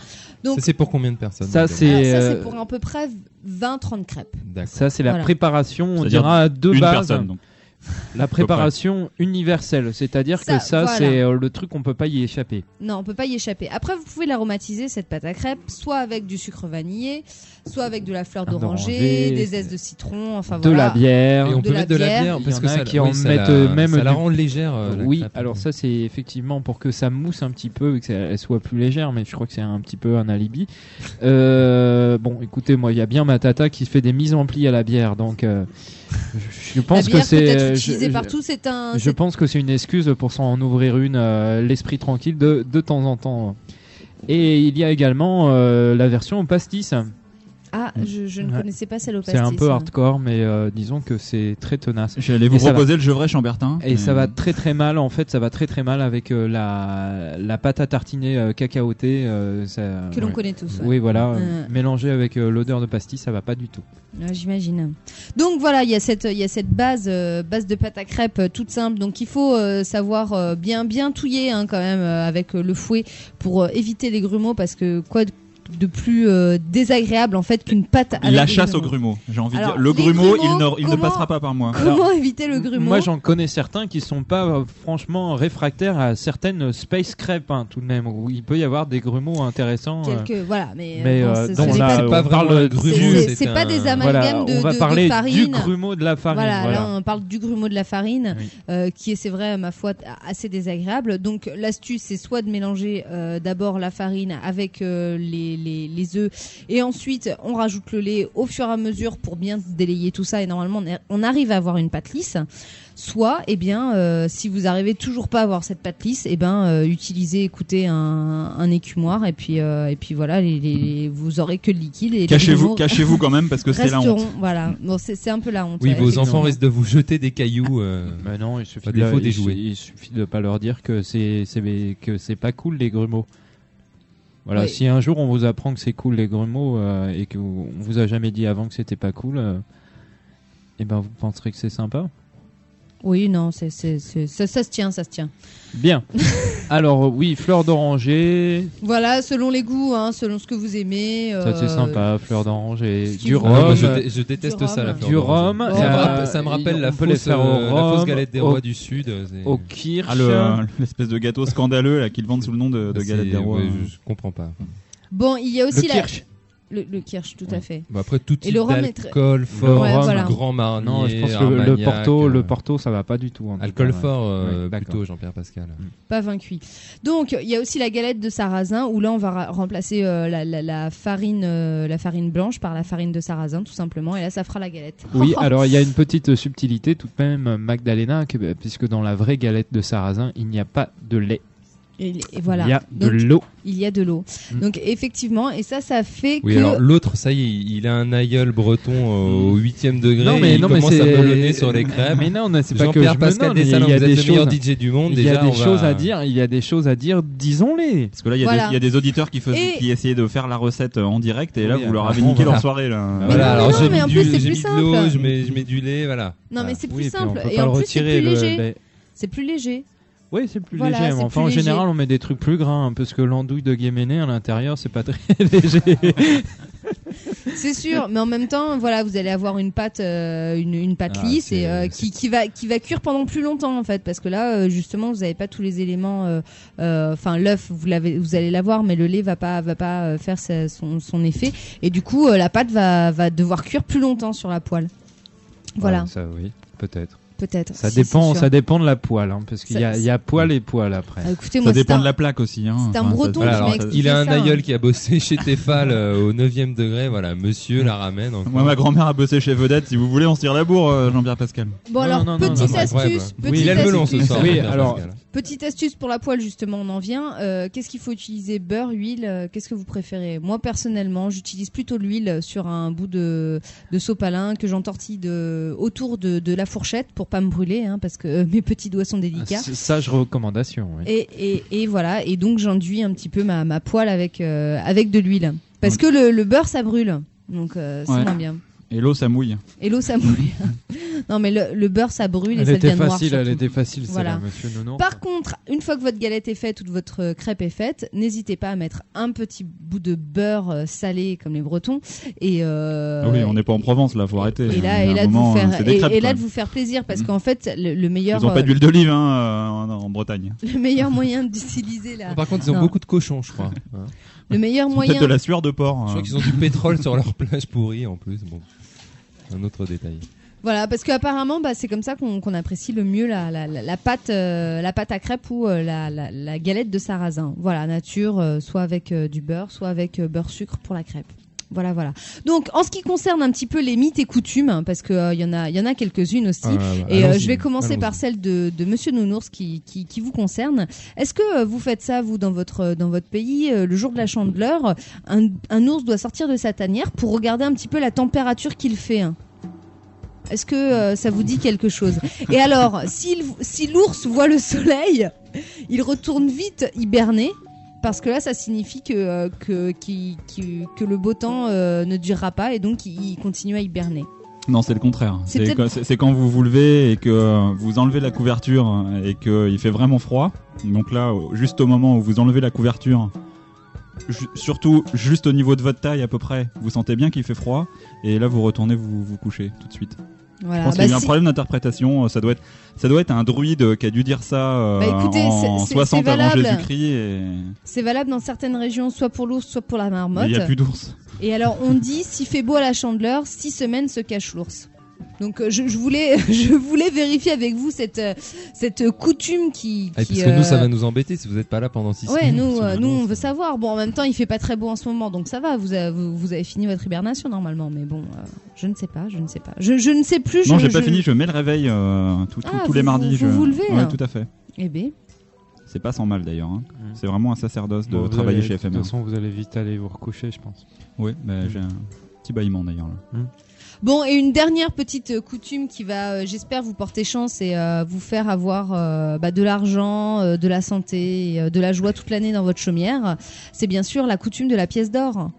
Donc Ça, c'est pour combien de personnes Ça, c'est- ça euh, pour à peu près 20-30 crêpes. Ça, c'est la Voilà. préparation, on dira de Une base. personne, donc. La préparation universelle, c'est-à-dire que ça, voilà. c'est euh, le truc qu'on peut pas y échapper. Non, on peut pas y échapper. Après, vous pouvez l'aromatiser cette pâte à crêpes, soit avec du sucre vanillé, soit avec de la fleur d'oranger, d'oranger, des zestes de citron, enfin de voilà. la bière. Et on de peut la mettre de la bière. bière Il y parce en que a ça, qui oui, en ça mettent, la, euh, même ça la du- rend légère. euh, la oui, crêpe. alors ça c'est effectivement pour que ça mousse un petit peu et que ça- elle soit plus légère, mais je crois que c'est un petit peu un alibi. Euh, bon, écoutez, moi il y a bien ma tata qui fait des mises en pli à la bière, donc euh, je, pense la bière que c'est. euh, utilisée je- je- partout, c'est un. Je c'est- pense que c'est une excuse pour s'en ouvrir une, euh, l'esprit tranquille de, de temps en temps. Et il y a également euh, la version pastis. Ah, je, je ne Ouais. connaissais pas celle au C'est un peu hein. hardcore, mais euh, disons que c'est très tenace. J'allais vous Et ça va- proposer le Gevrey Chambertin. Et mais- ça va très très mal, en fait, ça va très très mal avec euh, la, la pâte à tartiner euh, cacaotée. euh, ça- Que l'on ouais. connaît tous. ouais. Oui, voilà, Euh. euh, mélangé avec euh, l'odeur de pastis, ça va pas du tout. Ouais, J'imagine. Donc voilà, il y a cette, il y a cette base, euh, base de pâte à crêpes euh, toute simple. Donc il faut euh, savoir euh, bien, bien touiller hein, quand même euh, avec euh, le fouet pour euh, éviter les grumeaux parce que quoi de- de plus euh, désagréable en fait qu'une pâte avec La chasse au grumeaux. grumeau. J'ai envie de Alors, dire. Le les grumeau, grumeaux, il, ne, il ne comment- passera pas par moi. Comment (laughs) éviter le grumeau Moi, j'en connais certains qui sont pas euh, franchement réfractaires à certaines space crêpes, hein, tout de même, où il peut y avoir des grumeaux intéressants. euh, Quelques, voilà, mais, euh, mais bon, ce- ce donc n'est là, pas- c'est pas on vraiment parle un du- grumeau, c'est- pas des Voilà, amalgames de, on va de- de parler farine. du grumeau de la farine. Voilà, voilà. là on parle du grumeau de la farine, Oui. euh, qui est c'est vrai ma foi assez désagréable. Donc l'astuce c'est soit de mélanger euh, d'abord la farine avec euh, les, les, les œufs et ensuite on rajoute le lait au fur et à mesure pour bien délayer tout ça et normalement on arrive à avoir une pâte lisse. Soit, eh bien, euh, si vous arrivez toujours pas à avoir cette pâte lisse, eh ben, euh, utilisez, écoutez, un, un écumoire et puis euh, et puis voilà, les, les- vous aurez que le liquide et Cachez-vous, cachez-vous quand même parce que c'est la honte. Voilà, bon, c'est un peu la honte. Oui, ouais, vos enfants risquent de vous jeter des cailloux. euh, (laughs) Mais non, il suffit, de, défaut des il, jouets. il suffit de pas leur dire que c'est c'est que c'est pas cool les grumeaux. Voilà, Oui. si un jour on vous apprend que c'est cool les grumeaux euh, et que vous- a jamais dit avant que c'était pas cool, euh, eh ben vous penserez que c'est sympa. Oui, non, c'est, c'est, c'est- ça, ça se tient, ça se tient. Bien. (laughs) Alors, oui, fleur d'oranger. Voilà, selon les goûts, hein, selon ce que vous aimez. Ça, c'est euh, sympa, fleur d'oranger. Du vous- Ah, rhum. je, dé- je déteste Du ça, la rhum. fleur Du d'orange. rhum. Ça, euh, me ça me rappelle la fausse, euh, la rhum, galette des au- rois du Sud. euh, c'est- Au kirsch. Ah, le- l'espèce de gâteau scandaleux là qu'ils vendent sous le nom de, de c'est- galette des rois. ouais, je, je comprends pas. Bon, il y a aussi Le la. kirsch. Le, le kirsch, tout à fait. Bon, après, tout Et type le rhum est très- d'alcool fort, Ouais, voilà. grand marnier, Non, je pense que le, Porto, euh, le Porto, ça va pas du tout. en Alcool cas, fort, euh, Ouais, plutôt, Jean-Pierre Pascal. Pas vaincu. Donc, il y a aussi la galette de sarrasin où là, on va remplacer euh, la, la- la farine, euh, la farine blanche par la farine de sarrasin, tout simplement. Et là, ça fera la galette. Oui, (laughs) alors il y a une petite subtilité tout de même, Magdalena, que- puisque dans la vraie galette de sarrasin, il n'y a pas de lait. Et, et voilà. Il y a de l'eau. Il y a de l'eau. Mm. Donc, effectivement, et ça, ça fait Oui, que. alors l'autre, ça y est, il a un aïeul breton euh, au huitième degré. Non, mais- il non, mais commence à c'est- melonner sur les crèmes. Mais non, mais c'est pas que je Pascal il y a- il y des le meilleur choses- DJ du monde. Il y déjà, a des va- choses à dire, il y a des choses à dire, disons-les. Parce que là, il y, a Voilà. des- il y a des auditeurs qui, faisaient, Et- qui essayaient de faire la recette en direct et là, Oui, vous leur alors, avez niqué leur soirée. Là. Voilà, Mais alors non, j'ai mais en mis, de l'eau, simple. je mets, du lait, voilà. Non, mais c'est plus simple. Et en le plus, c'est retirer, plus léger. C'est plus léger. Oui, c'est plus Voilà, léger. mais enfin, en léger. général, on met des trucs plus gras, hein, parce que l'andouille de Guéméné à l'intérieur, c'est pas très (laughs) léger. (laughs) C'est sûr, mais en même temps, voilà, vous allez avoir une pâte, euh, une, une pâte Ah, lisse et euh, qui, qui va qui va cuire pendant plus longtemps en fait, parce que là, euh, justement, vous n'avez pas tous les éléments. Enfin, l'œuf, vous l'avez, vous allez l'avoir, mais le lait va pas va pas faire sa- son, son effet, et du coup, la pâte va va devoir cuire plus longtemps sur la poêle. Voilà, Ouais, ça, oui, peut-être. Peut-être. Ça Si, dépend, ça dépend de la poêle, hein, parce qu'il y, a- y poêle et poêle après. Ah, écoutez, Ça moi, dépend un- de la plaque aussi. Hein. c'est un Enfin, ça- breton Voilà, il a un ça, aïeul hein. qui a bossé chez Tefal euh, au 9ème degré, voilà, monsieur la ramène. encore. Moi, ma grand-mère a bossé chez Vedette. Si vous voulez, on se tire la bourre, euh, Jean-Pierre Pascal. Bon Non, alors, petite astuce, bah. petite il a le melon ce soir. Oui, alors- Pascal. Petite astuce pour la poêle justement, on en vient. Euh, Qu'est-ce qu'il faut utiliser? Beurre, huile euh, Qu'est-ce que vous préférez? Moi personnellement, j'utilise plutôt l'huile sur un bout de, de sopalin que j'entortille de, autour de, de la fourchette pour pas me brûler, hein, parce que euh, mes petits doigts sont délicats. Sage recommandation. oui. Et, et, et voilà, et donc j'enduis un petit peu ma, ma poêle avec, euh, avec de l'huile. Parce que le, le beurre ça brûle, donc euh, c'est Ouais. moins bien. Et l'eau, ça mouille. Et l'eau ça mouille. (laughs) non mais le, le beurre ça brûle et Elle ça était devient noir. facile, elle était facile, Voilà. là, monsieur Nounours. Par contre, une fois que votre galette est faite ou que votre euh, crêpe est faite, n'hésitez pas à mettre un petit bout de beurre euh, salé comme les Bretons et euh, Ah oui, on n'est pas en Provence là, faut arrêter. et là et de vous faire et, crêpes, et là de vous faire plaisir parce Mhm. qu'en fait le, le meilleur Ils ont pas d'huile d'olive hein, en, en Bretagne. le meilleur (laughs) moyen d'utiliser la Par contre, ils ont Non. beaucoup de cochons, je crois. Hein. le meilleur Peut-être moyen de la sueur de porc. Je crois qu'ils ont du pétrole sur leur (laughs) plage pourrie en plus. Bon, un autre détail. voilà parce qu'apparemment bah, c'est comme ça qu'on apprécie le mieux la, la, pâte euh, la pâte à crêpe ou euh, la, galette de sarrasin voilà nature euh, soit avec du beurre soit avec beurre sucre pour la crêpe voilà, voilà. Donc, en ce qui concerne un petit peu les mythes et coutumes, hein, parce que euh, y en a, il y en a quelques-unes aussi. Ah, bah, Et euh, je vais commencer par celle de, de Monsieur Nounours qui, qui, qui vous concerne. Est-ce que euh, vous faites ça vous dans votre dans votre pays le jour de la Chandeleur un, un ours doit sortir de sa tanière pour regarder un petit peu la température qu'il fait. hein? Est-ce que euh, ça vous dit quelque chose? Et alors, si l'ours voit le soleil, il retourne vite hiberner. Parce que là, ça signifie que, euh, que, que le beau temps euh, ne durera pas et donc il continue à hiberner. Non, c'est le contraire. C'est quand, vous vous levez et que vous enlevez la couverture et qu'il fait vraiment froid. Donc là, juste au moment où vous enlevez la couverture, ju- surtout juste au niveau de votre taille à peu près, vous sentez bien qu'il fait froid et là vous retournez vous vous coucher tout de suite. Voilà. Je pense Bah, qu'il y a eu un si- problème d'interprétation. euh, Ça doit être, ça doit être un druide qui a dû dire ça euh, Bah, écoutez, en c'est- c'est- 60 c'est avant. Jésus-Christ. Et... C'est valable dans certaines régions, soit pour l'ours, soit pour la marmotte. il n'y a plus d'ours. Et alors, on dit, s'il fait beau à la chandeleur, six semaines se cache l'ours. Donc, euh, je, je voulais, (laughs) je voulais vérifier avec vous cette, euh, cette coutume qui. Ah, qui, parce que nous, ça euh, va nous embêter si vous n'êtes pas là pendant 6 Ouais, semaines. nous, euh, le nous, long, on veut savoir. Bon, en même temps, il fait pas très beau en ce moment, donc ça va. Vous avez, vous, vous avez fini votre hibernation normalement, mais bon, euh, je ne sais pas, je ne sais pas. Je, je ne sais plus. Non, je- j'ai pas je- fini. Je mets le réveil euh, tout- tout- Ah, tous les mardis. vous- je... vous vous levez, Ouais, tout à fait. Eh ben, C'est pas sans mal d'ailleurs. hein. C'est vraiment un sacerdoce de Bon, travailler allez- chez De FM1. toute façon, vous allez vite aller vous recoucher, je pense. Oui, mais j'ai un petit bâillement d'ailleurs. là. Bon, et une dernière petite euh, coutume qui va, euh, j'espère, vous porter chance et euh, vous faire avoir bah, de l'argent, de la santé, de la joie toute l'année dans votre chaumière, c'est bien sûr la coutume de la pièce d'or.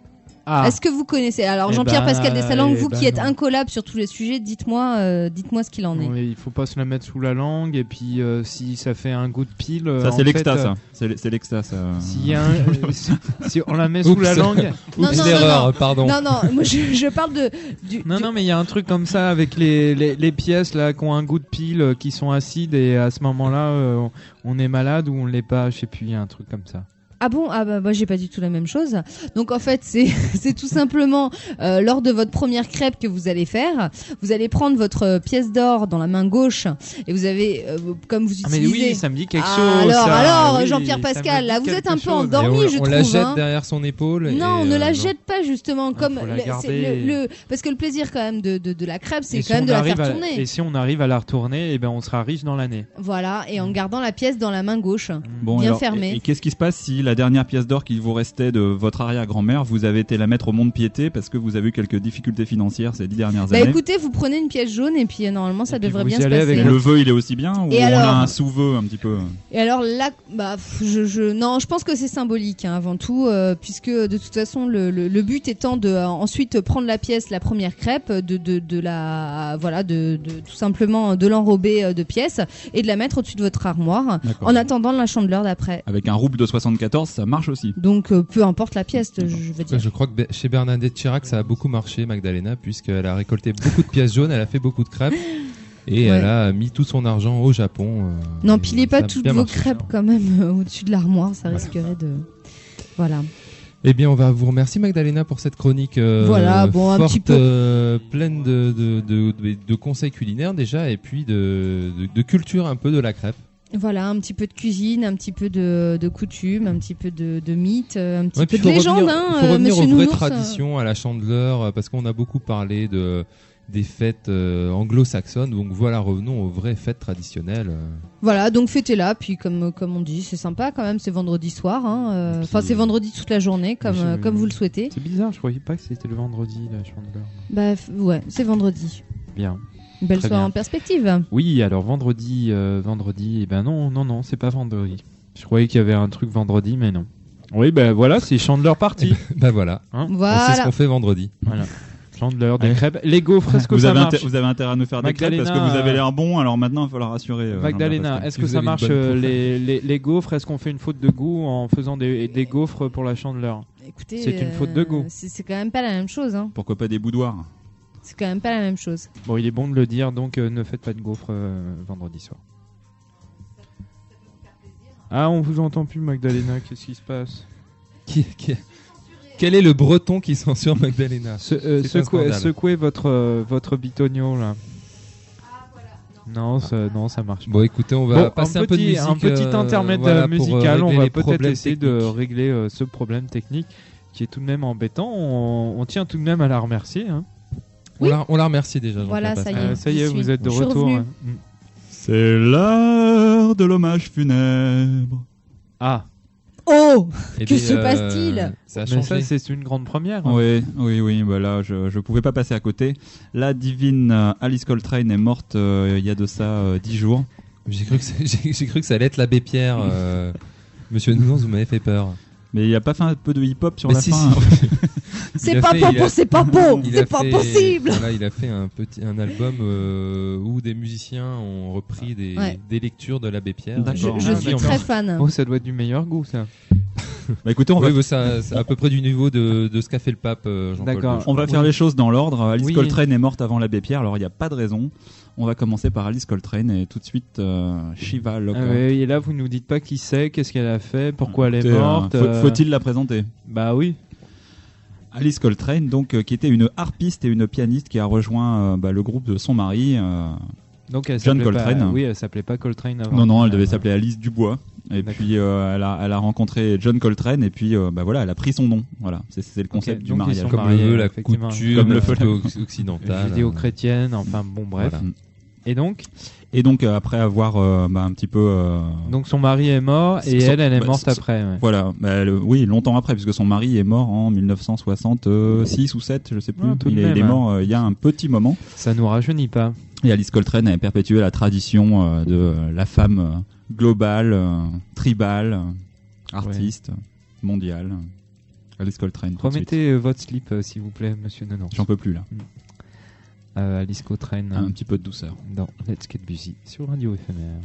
Ah. Est-ce que vous connaissez Alors Eh Jean-Pierre ben, Pascal Desalangue, eh vous ben qui êtes non. incollable sur tous les sujets, dites-moi, euh, dites-moi ce qu'il en est. Oui, il faut pas se la mettre sous la langue et puis euh, si ça fait un goût de pile. euh, Ça, c'est l'extase, euh, ça. C'est c'est l'extase. un- (laughs) euh, si, si on la met sous Oups. la langue. (laughs) Non, Oups, non, non. pardon. Non, non, moi je, je parle de. Du, Non, du- non, mais il y a un truc comme ça avec les, les, les pièces là qui ont un goût de pile, qui sont acides et à ce moment-là, euh, on est malade ou on l'est pas. Je sais plus, il y a un truc comme ça. Ah bon? Ah bah moi j'ai pas du tout la même chose. Donc en fait c'est (laughs) c'est tout simplement euh, lors de votre première crêpe que vous allez faire, vous allez prendre votre pièce d'or dans la main gauche et vous avez euh, comme vous Ah, utilisez. mais oui, ça me dit quelque Ah, chose. alors ça. alors Oui, Jean-Pierre Pascal là vous êtes un peu chose. endormi Et on, je on trouve. la jette hein. derrière son épaule. et, Non, on ne euh, la non. jette pas justement comme faut la le- c'est garder. le, le- parce que le plaisir quand même de, de, de la crêpe c'est Et quand si même on de la faire à- tourner. Et si on arrive à la retourner, eh ben on sera riche dans l'année. Voilà et en gardant la pièce dans la main gauche, Bon, bien fermée. Et, et qu'est-ce qui se passe si la dernière pièce d'or qu'il vous restait de votre arrière-grand-mère, vous avez été la mettre au monde piété parce que vous avez eu quelques difficultés financières ces dix dernières Bah années écoutez, vous prenez une pièce jaune et puis euh, normalement ça Et devrait vous bien y se allez passer. avec le vœu, il est aussi bien ou Et on alors a un sous-vœu un petit peu? Et alors là, bah, je, je, non, je pense que c'est symbolique hein, avant tout, euh, puisque de toute façon le, le, le but étant de euh, ensuite prendre la pièce, la première crêpe, de, de, de la, voilà, de, de tout simplement de l'enrober de pièces et de la mettre au-dessus de votre armoire en attendant la chandeleur d'après. Avec un rouble de 74, ça marche aussi. Donc euh, peu importe la pièce, je, je veux dire. Je crois que chez Bernadette Chirac, ça a beaucoup marché, Magdalena, puisqu'elle a récolté beaucoup de pièces jaunes, elle a fait beaucoup de crêpes. Et Ouais. elle a mis tout son argent au Japon. euh, N'empilez pas toutes vos marché. crêpes quand même euh, au-dessus de l'armoire, ça Voilà. risquerait de. Voilà. Eh bien, on va vous remercier Magdalena pour cette chronique euh, Voilà, bon, un forte, petit peu. euh, pleine de, de, de, de- de conseils culinaires déjà, et puis de, de, de culture un peu de la crêpe. Voilà, un petit peu de cuisine, un petit peu de, de coutume, un petit peu de, de mythe, euh, un petit Ouais, peu de légende, revenir, hein, faut euh, revenir Monsieur aux vraies euh. traditions, à la chandeleur, parce qu'on a beaucoup parlé de des fêtes euh, anglo-saxonnes. Donc voilà, revenons aux vraies fêtes traditionnelles. Voilà, donc fêtez-la, puis comme, comme on dit, c'est sympa quand même, c'est vendredi soir, hein, euh, enfin c'est vendredi toute la journée, comme, Je- comme vous le souhaitez. C'est bizarre, je croyais pas que c'était le vendredi la chandeleur. Bah ouais, c'est vendredi. Bien. Une belle Très soirée bien. en perspective. Oui, alors vendredi, euh, vendredi, eh ben non, non, non, c'est pas vendredi. Je croyais qu'il y avait un truc vendredi, mais non. Oui, ben voilà, c'est Chandler Party. (laughs) Bah voilà, Hein on sait ce Voilà. qu'on fait vendredi. voilà. Chandler, des crêpes. Les gaufres, est-ce que Vous ça avez, marche inté- vous avez intérêt à nous faire des crêpes parce que Magdalena, vous avez euh, l'air bon, alors maintenant il va falloir rassurer. euh, Magdalena, est-ce que vous ça avez une marche bonne euh, les, les, les gaufres? Est-ce qu'on fait une faute de goût en faisant des, des gaufres pour la chandeleur Écoutez, C'est une faute de goût. C'est c'est quand même pas la même chose. Hein. Pourquoi pas des boudoirs? C'est quand même pas la même chose. Bon, il est bon de le dire, donc euh, ne faites pas de gaufres euh, vendredi soir. Ah, on vous entend plus, Magdalena. Qu'est-ce qui se passe? Qui- qui- Quel est le breton qui censure Magdalena? Se- euh, C'est un secouez, scandale. secouez votre, euh, votre bitonio là. Non, ça, non, ça marche pas. Bon, écoutez, on va Bon, passer un un, peu de petit, musique. un petit euh, intermède voilà, pour, musical. on va les peut-être problèmes essayer de techniques. régler euh, ce problème technique qui est tout de même embêtant. On, on tient tout de même à la remercier. hein. On, la, on la remercie déjà. Voilà, ça y est. Euh, ça y est, vous êtes de Je retour. hein. C'est l'heure de l'hommage funèbre. Ah, Oh Eh Que se euh, passe-t-il? mais ça, c'est une grande première. hein. Oui, oui, oui, bah là, je, je pouvais pas passer à côté. La divine euh, Alice Coltrane est morte euh, il y a de ça euh, dix jours. J'ai cru, (laughs) cru que ça allait être l'abbé Pierre. euh, (laughs) Monsieur Nounours, vous m'avez fait peur. Mais il a pas fait un peu de hip-hop sur Mais la si, fin si. hein. (laughs) C'est pas (laughs) il a- c'est pas Il c'est pas fait- possible. Voilà, il a fait un petit un album euh, où des musiciens ont repris des, Ouais. des lectures de l'abbé Pierre. Je, je Ah, suis très fan. Oh, ça doit être du meilleur goût, ça. Bah écoutez, on va, Oui, ça, c'est à peu près du niveau de, de ce qu'a fait le pape euh, Jean-Paul D'accord. On va Oui. faire les choses dans l'ordre. Alice Oui. Coltrane est morte avant l'abbé Pierre, alors il n'y a pas de raison. On va commencer par Alice Coltrane et tout de suite euh, Shiva. Ah ouais, et là, vous nous dites pas qui c'est, qu'est-ce qu'elle a fait, pourquoi elle est euh, morte. faut- euh, Faut-il la présenter? Bah oui. Alice Coltrane, donc, euh, qui était une harpiste et une pianiste qui a rejoint euh, bah, le groupe de son mari. euh, Donc elle John pas- Coltrane. Oui, elle s'appelait pas Coltrane avant. Non, non, elle devait Euh, s'appeler Alice Dubois. Et puis euh, elle, a, elle a rencontré John Coltrane et puis euh, bah voilà, elle a pris son nom. Voilà, c'est le concept du mariage. Comme mariés, le veut la coutume, Comme le occ- occidentale. (laughs) Judéo-chrétienne, enfin bon, bref. Voilà. Et donc Et donc euh, après avoir euh, bah, un petit peu, euh, Donc son mari est mort et Son- elle, elle est bah, morte son- après. ouais. voilà, bah, elle- oui, longtemps après, puisque son mari est mort en 1966 ou 7, je sais plus. Il, est, même, il est mort il y a un petit moment. Ça nous rajeunit pas. Et Alice Coltrane a perpétué la tradition de la femme globale, tribale, artiste, mondiale. Alice Coltrane. Remettez votre slip, s'il vous plaît, monsieur Nonon. J'en peux plus là. Euh, Alice Coltrane. Un petit peu de douceur. Dans Let's Get Busy sur Radio éphémère.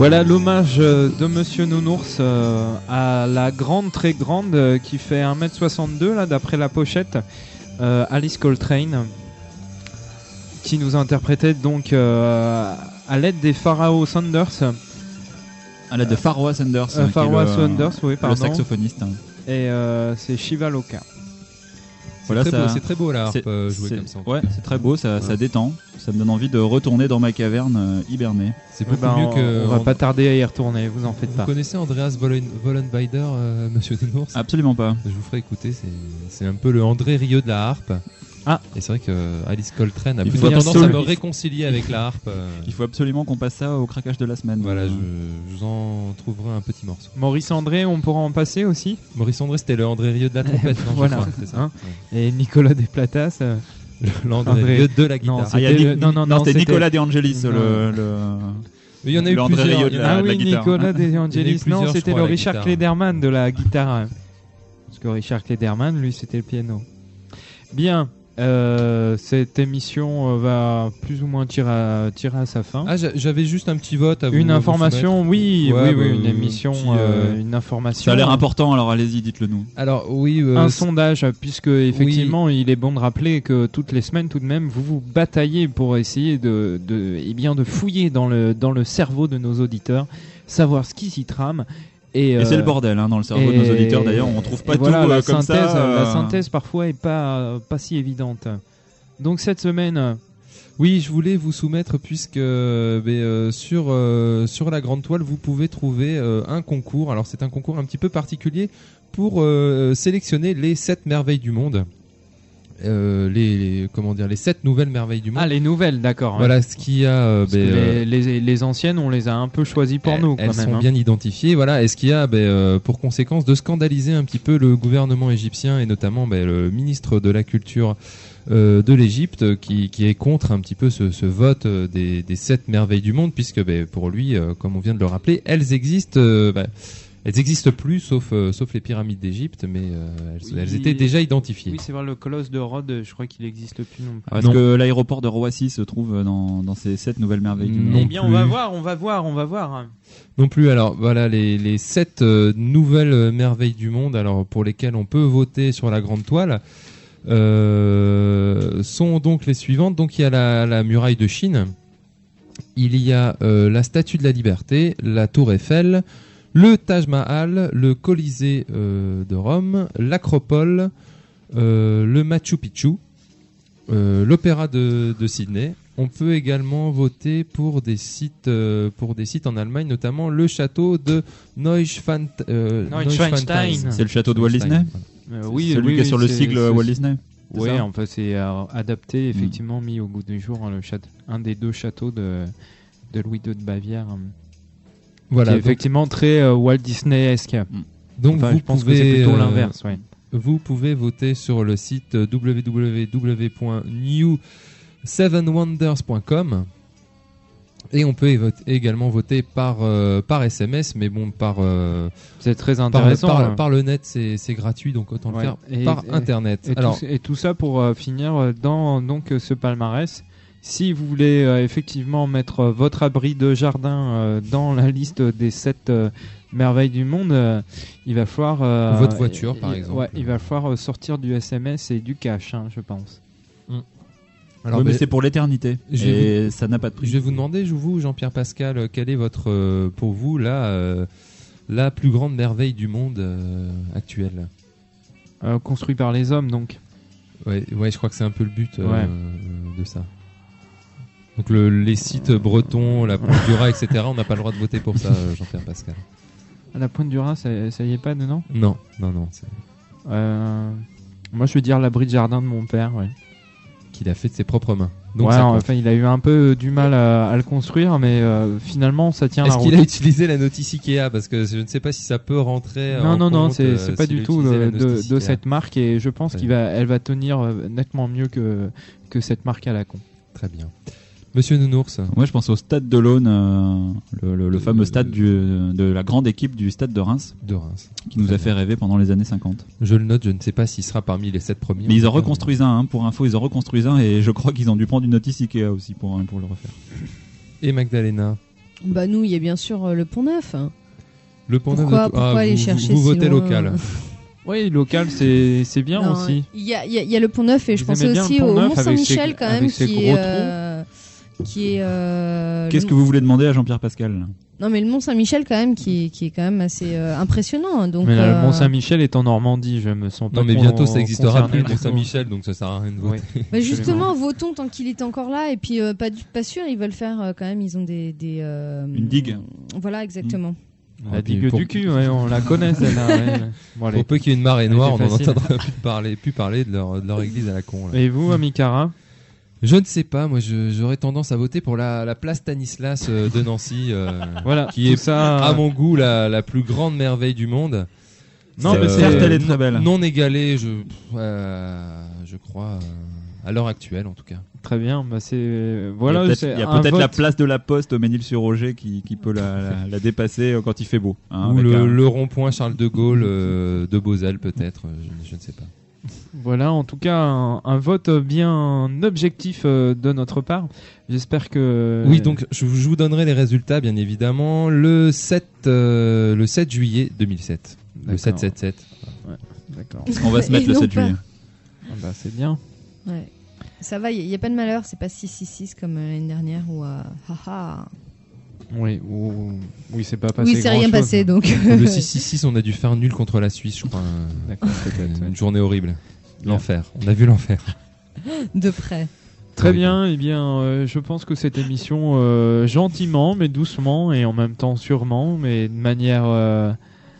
Voilà l'hommage euh, de Monsieur Nounours euh, à la grande, très grande, euh, qui fait 1m62 là d'après la pochette, euh, Alice Coltrane, qui nous interprétait donc à l'aide des Pharaoh Sanders. À l'aide de Pharaoh Sanders. Hein, Pharaoh le- Sanders, oui, Le pardon. saxophoniste. hein. Et c'est Shiva Loka. Voilà, très ça- beau- c'est très beau, la harpe, euh, jouée comme ça, Ouais, c'est très beau, ça, détend. Ça me donne envie de retourner dans ma caverne euh, hibernée. C'est Eh beaucoup ben, mieux on- que. On va pas tarder à y retourner, vous en faites Vous pas. connaissez Andreas Vollen- Vollenweider, euh, (laughs) monsieur Nounours Absolument pas. Je vous ferai écouter, c'est- c'est un peu le André Rieu de la harpe. Ah. Et c'est vrai que euh, Alice Coltrane a Il plutôt faut tendance à me réconcilier avec la harpe. euh, Il faut absolument qu'on passe ça au craquage de la semaine. Voilà, je, je vous en trouverai un petit morceau. Maurice André, on pourra en passer aussi? Maurice André, c'était le André Rieu de la (laughs) trompette, non, je Voilà. crois, c'est ça. Hein Et Nicolas Desplatas. euh, L'André André- Rieu de la guitare. Non, Ah, il y a c'était Nic- le- non, non, non, non, c'était Nicolas De Angelis, le, le- Mais il y en a eu le André plusieurs, Rieu il y de en a- la, Ah de la oui, guitare. Nicolas De (laughs) Il y en a eu Angelis. plusieurs, Non, je c'était crois, le à la Richard guitare. Klederman de la guitare. Parce que Richard Klederman, lui, c'était le piano. Bien. Euh, cette émission euh, va plus ou moins tirer à, tirer à sa fin. Ah, j'a- j'avais juste un petit vote à vous. une vous information, oui, Ouais, oui, oui, une émission, petit, euh, une information. Ça a l'air important, alors allez-y, dites-le nous. Alors oui, euh, un sondage, puisque effectivement, il est bon de rappeler que toutes les semaines, tout de même, vous vous bataillez pour essayer de, de, eh bien, de fouiller dans le, dans le cerveau de nos auditeurs, savoir ce qui s'y trame. Et, Et c'est euh, le bordel hein, dans le cerveau de nos auditeurs. D'ailleurs, on trouve pas tout voilà, euh, la comme synthèse, ça. euh, La synthèse parfois est pas, pas si évidente. Donc cette semaine, Oui, je voulais vous soumettre puisque euh, euh, sur euh, sur la grande toile vous pouvez trouver euh, un concours. Alors c'est un concours un petit peu particulier pour euh, sélectionner les 7 merveilles du monde. Euh, les, les- comment dire les 7 nouvelles merveilles du monde. ah les nouvelles, d'accord. Voilà ce qu'il y a. euh, ben, euh, les, les, les anciennes, on les a un peu choisies pour nous quand elles même. sont hein. bien identifiées. Voilà, et ce qu'il y a ben, euh, pour conséquence de scandaliser un petit peu le gouvernement égyptien et notamment ben, le ministre de la culture euh, de l'Égypte qui, qui est contre un petit peu ce, ce vote des, des sept merveilles du monde puisque pour lui, euh, comme on vient de le rappeler, elles existent. Euh, elles existent plus, sauf, euh, sauf les pyramides d'Égypte, mais euh, elles, Oui. elles étaient déjà identifiées. Oui, c'est vrai, le colosse de Rhodes, je crois qu'il n'existe plus non plus. Parce Non. que l'aéroport de Roissy se trouve dans, dans ces sept nouvelles merveilles du Non monde. Eh bien, on va plus. voir, on va voir, on va voir. Non plus. Alors voilà les, les sept euh, nouvelles euh, merveilles du monde. Alors pour lesquelles on peut voter sur la grande toile euh, sont donc les suivantes. Donc il y a la, la muraille de Chine, il y a euh, la Statue de la Liberté, la Tour Eiffel, le Taj Mahal, le Colisée euh, de Rome, l'Acropole, euh, le Machu Picchu, euh, l'Opéra de, de Sydney. On peut également voter pour des sites, euh, pour des sites en Allemagne, notamment le château de Neuschwant, euh, Neuschwanstein. C'est le château de Walt Disney Euh, oui, Celui oui, qui est sur le c'est- sigle Walt Disney Oui, ça enfin c'est euh, adapté, effectivement mis au goût du jour, hein, le château, un des deux châteaux de, de Louis II de Bavière. hein, Voilà, qui est donc- effectivement très euh, Walt Disney-esque. Donc Enfin, vous je pense pouvez, que c'est plutôt euh, l'inverse. Ouais. Vous pouvez voter sur le site www.new7wonders.com et on peut également voter par euh, par SMS, mais bon par euh, C'est très intéressant. par- hein. par le net c'est c'est gratuit donc autant Ouais. le faire Et- par et- internet. Et, Alors tout, et tout ça pour euh, finir euh, dans donc euh, ce palmarès. Si vous voulez euh, effectivement mettre euh, votre abri de jardin euh, dans la liste des sept euh, merveilles du monde, euh, il va falloir euh, Votre voiture, par exemple. Ouais, il va falloir sortir du SMS et du cash, hein, je pense. alors Oui, mais ben, c'est pour l'éternité. ça n'a pas de prix. Je vais vous demander, je vous, Jean-Pierre Pascal, quelle est votre, euh, pour vous, la, euh, la plus grande merveille du monde euh, actuelle? Euh, construit par les hommes, donc. ouais, ouais, je crois que c'est un peu le but euh, Ouais. de ça. Donc le- les sites bretons, la Pointe du Raz, etc., on n'a pas le droit de voter pour ça, euh, Jean-Pierre Pascal. À la pointe du Rhin, ça, ça y est pas Non, non, non. c'est- Euh, Moi, je veux dire l'abri de jardin de mon père, ouais. Qu'il a fait de ses propres mains. Donc ouais, enfin, il a eu un peu du mal à, à le construire, mais euh, finalement, ça tient Est-ce qu'il a utilisé la notice Ikea? Parce que je ne sais pas si ça peut rentrer. Non, en non, non, c'est euh, pas du tout de, cette marque et je pense qu'il va, elle va tenir euh, nettement mieux que, que cette marque à la con. Très bien. Monsieur Nounours Moi, je pense au stade de l'Aune, euh, le, le- le Euh, fameux stade du- de la grande équipe du stade de Reims, de Reims. qui nous a fait rêver pendant les années 50. Je le note, je ne sais pas s'il sera parmi les sept premiers. Mais ils en reconstruisent un, hein, pour info, ils en reconstruisent un, et je crois qu'ils ont dû prendre une notice Ikea aussi pour, pour le refaire. Et Magdalena Bah nous, il y a bien sûr euh, le Pont Neuf. hein. Le Pont Neuf Pourquoi- de- pourquoi Ah, aller vous, chercher vous, vous si votez loin local. (laughs) Oui, local, c'est c'est bien Non, aussi. Il y a, il y a- il y a le Pont Neuf et je Vous bien aussi au Neuf Mont avec ses- Saint-Michel quand avec même ses qui gros est, trous euh, qui est euh, Qu'est-ce le- que vous voulez demander à Jean-Pierre Pascal Non mais le Mont Saint-Michel quand même qui, est- qui est quand même assez euh, impressionnant. Donc mais là, euh, le Mont Saint-Michel est en Normandie, je me sens pas Non, mais bientôt ça existera concerné plus, le Mont. Saint-Michel, donc ça sert à rien de voter. Oui. bah, justement, votons tant qu'il est encore là et puis euh, pas du- pas sûr, ils veulent faire euh, quand même, ils ont des, des euh, Une digue. Voilà exactement. La Ah, digue pour- du cul, ouais, on la connaît celle-là. ouais. (laughs) Bon. Pour peu qu'il y ait une marée noire, on n'en entendra plus parler, plus parler de leur, de leur église à la con. là. Et vous, Amikara Je ne sais pas, moi j'aurais tendance à voter pour la, la place Stanislas euh, de Nancy, euh, (laughs) Voilà, qui est ça, à euh, mon goût la, la plus grande merveille du monde. Non, mais Euh, certes, elle est très belle. Non égalée, je, euh, je crois, euh, à l'heure actuelle en tout cas. Très bien, bah c'est Il y a voilà. il y a peut-être la place de la poste au Ménil-sur-Roger qui, qui peut la, la- la dépasser quand il fait beau. hein, Ou avec le, un- le rond-point Charles de Gaulle euh, de Beauzelle peut-être, je, je ne sais pas. Voilà, en tout cas, un, un vote bien objectif euh, de notre part. J'espère que. Oui, donc je, vous- je vous donnerai les résultats bien évidemment le 7, euh, le 7 juillet 2007. Le D'accord. 7-7-7. Ouais, d'accord. On va se mettre Et le non 7 pas. juillet. Ah bah, c'est bien. Ouais. Ça va, il n'y a, pas de malheur, c'est pas 666 comme euh, l'année dernière ou euh, haha. Oui, ou- oui, c'est pas passé. Oui, c'est rien passé donc. Le 6-6-6, on a dû faire nul contre la Suisse, je crois. Une ouais. journée horrible. L'enfer. On a vu l'enfer. de près. Très bien, eh bien, euh, je pense que cette émission, euh, gentiment, mais doucement, et en même temps sûrement, mais de manière euh,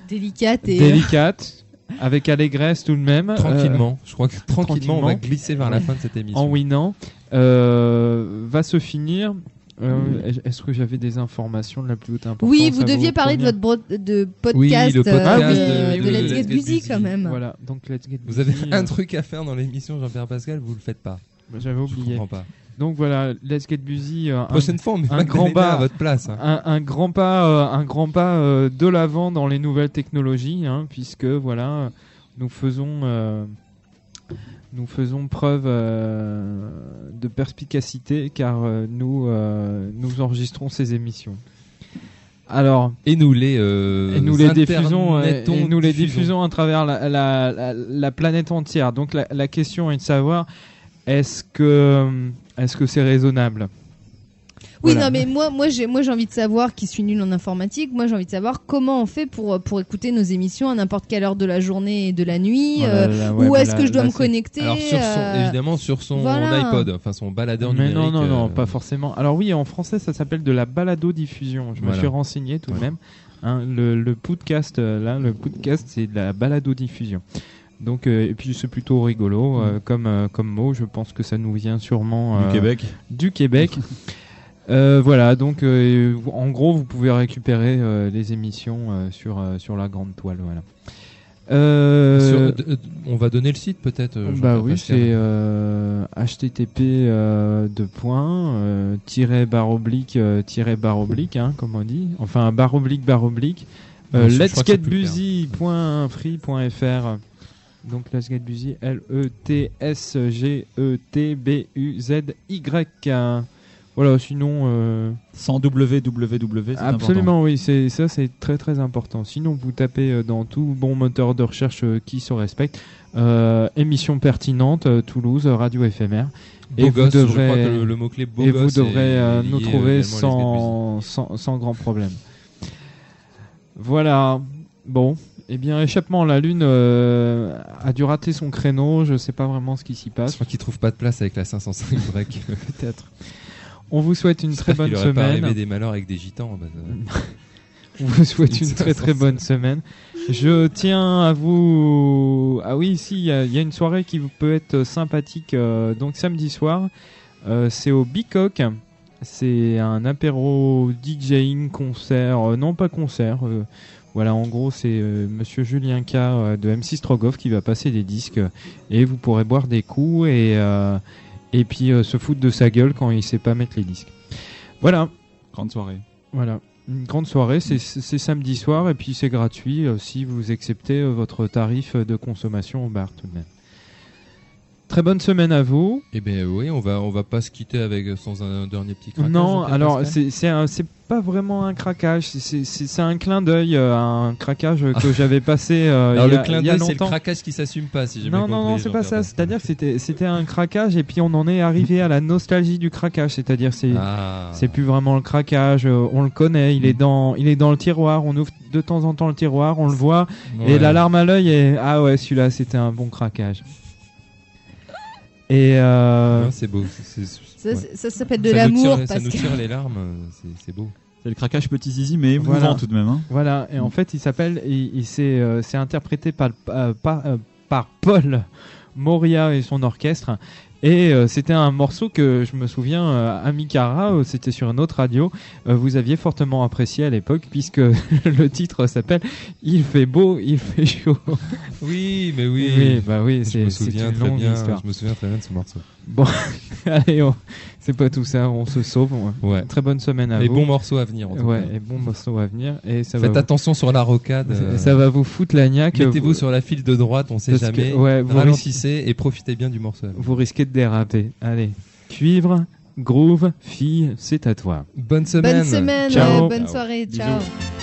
Délicate et. délicate, avec allégresse tout de même. euh, Tranquillement. Je crois que tranquillement, on va tranquillement. glisser vers la fin de cette en émission. winant, euh, va se finir. Euh, Est-ce que j'avais des informations de la plus haute importance Oui, vous deviez parler de votre de podcast, Oui, le podcast euh, de- de, de Let's Let's Get Get Busy quand même. Voilà, donc Let's Get Vous avez un euh, truc à faire dans l'émission, Jean-Pierre Pascal, vous le faites pas. J'avais Je oublié. comprends pas. Donc voilà, Let's Get Busy. euh, un- Prochaine fois, on un grand pas à votre place. hein. un, un grand pas, euh, un grand pas euh, de l'avant dans les nouvelles technologies, hein, puisque voilà, nous faisons, euh, nous faisons preuve euh, de perspicacité, car euh, nous, euh, nous enregistrons ces émissions. Alors, Et nous les, euh, et nous les diffusons, et nous les diffusons. à travers la, la, la, la planète entière. Donc la, la question est de savoir est-ce que est-ce que c'est raisonnable? Oui, Voilà. non, mais moi, moi, j'ai, moi, j'ai envie de savoir, qui suis nul en informatique, moi, j'ai envie de savoir comment on fait pour, pour écouter nos émissions à n'importe quelle heure de la journée et de la nuit. Oh là euh, là, ouais, où bah est-ce là- que je dois là, me c'est- connecter Alors sur son, euh, évidemment sur son voilà. iPod, enfin son baladeur Mais numérique. non, non, non, euh, pas forcément. Alors oui, en français, ça s'appelle de la balado-diffusion. Je me Voilà. suis renseigné tout de Ouais. même. Hein, le, le podcast, là, le podcast, c'est de la balado-diffusion. Donc, euh, et puis c'est plutôt rigolo euh, comme, euh, comme mot. Je pense que ça nous vient sûrement Du Québec. Du Québec. (laughs) Euh, voilà, donc euh, en gros, vous pouvez récupérer euh, les émissions euh, sur, euh, sur la grande toile. Voilà. Sur- on va donner le site peut-être. bah oui, c'est http deux points tiret barre oblique tiret barre oblique, hein, comme on dit. Enfin barre oblique barre oblique. Ouais, let's crois que c'est get plus clair. busy.free.fr. Donc let's get busy L Voilà, sinon euh, Sans www, c'est Absolument, oui, c'est ça, c'est très très important. Sinon, vous tapez euh, dans tout bon moteur de recherche euh, qui se respecte, euh, émission pertinente, Toulouse, radio éphémère. Beau et gosse, vous je devrez, crois que le- le mot-clé beau et vous est devrez nous trouver sans, sans, sans grand problème. Voilà. Bon, eh bien, échappement, la Lune euh, a dû rater son créneau. Je sais pas vraiment ce qui s'y passe. Je crois qu'il trouve pas de place avec la 505 break. (laughs) Peut-être. On vous souhaite une très bonne pas semaine. arrivé des malheurs avec des gitans. bah, euh, (laughs) On vous souhaite Une très très 505. bonne semaine. Je tiens à vous. Ah oui, ici, il y, a il y a une soirée qui peut être sympathique. euh, donc samedi soir, euh, c'est au Bicoque. C'est un apéro DJing concert, euh, non pas concert. voilà, en gros, c'est Monsieur Julien K de MC Strogoff qui va passer des disques et vous pourrez boire des coups et et puis euh, se foutre de sa gueule quand il sait pas mettre les disques. Voilà. Grande soirée. Voilà, une grande soirée, c'est samedi soir et puis c'est gratuit euh, si vous acceptez euh, votre tarif de consommation au bar tout de même. Très bonne semaine à vous. Eh ben oui, on va on va pas se quitter avec sans un dernier petit craquage. non, alors c'est c'est pas vraiment un craquage, c'est- c'est c'est- c'est un clin d'œil euh, à un craquage que (laughs) j'avais passé euh, Alors il y le a- clin y a d'œil, c'est le craquage qui s'assume pas, si j'ai Non, bien non, non, c'est pas ça. C'est-à-dire que c'était, c'était un craquage et puis on en est arrivé à la nostalgie du craquage. C'est-à-dire c'est, Ah. c'est plus vraiment le craquage. euh, on le connaît. Il est dans, il est dans le tiroir. On ouvre de temps en temps le tiroir. On le voit et la larme à l'œil est ah ouais celui-là c'était un bon craquage. Et euh, Non, c'est beau. Ça, ouais. c'est- ça s'appelle de l'amour, Ça nous tire les larmes, c'est- beau. C'est le craquage petit zizi, mais émouvant Voilà. tout de même. Hein. Voilà, et en fait, il s'appelle, il, il s'est, euh, c'est interprété par, euh, par, euh, par Paul Moria et son orchestre. Et euh, c'était un morceau que je me souviens, euh, à Mikara, euh, c'était sur une autre radio, euh, vous aviez fortement apprécié à l'époque, puisque (laughs) le titre s'appelle Il fait beau, il fait chaud. (laughs) Oui, mais oui. Oui, bah oui, c'est une longue bien. histoire. Je me souviens très bien de ce morceau. Bon, (laughs) allez, on- c'est pas tout ça, on se sauve. Ouais. Très bonne semaine à Et vous. bons morceaux à venir, en tout ouais, cas. et bons morceaux à venir. Et ça Faites va attention sur la rocade. Ça- euh, ça va vous foutre la niaque. Mettez-vous Vous- sur la file de droite, on sait Parce que- jamais. ouais, vous Ralentissez et profitez bien du morceau. Vous risquez de déraper. Allez, cuivre, groove, fille, c'est à toi. Bonne Bonne semaine, Ciao. euh, bonne soirée, ciao. Bisous.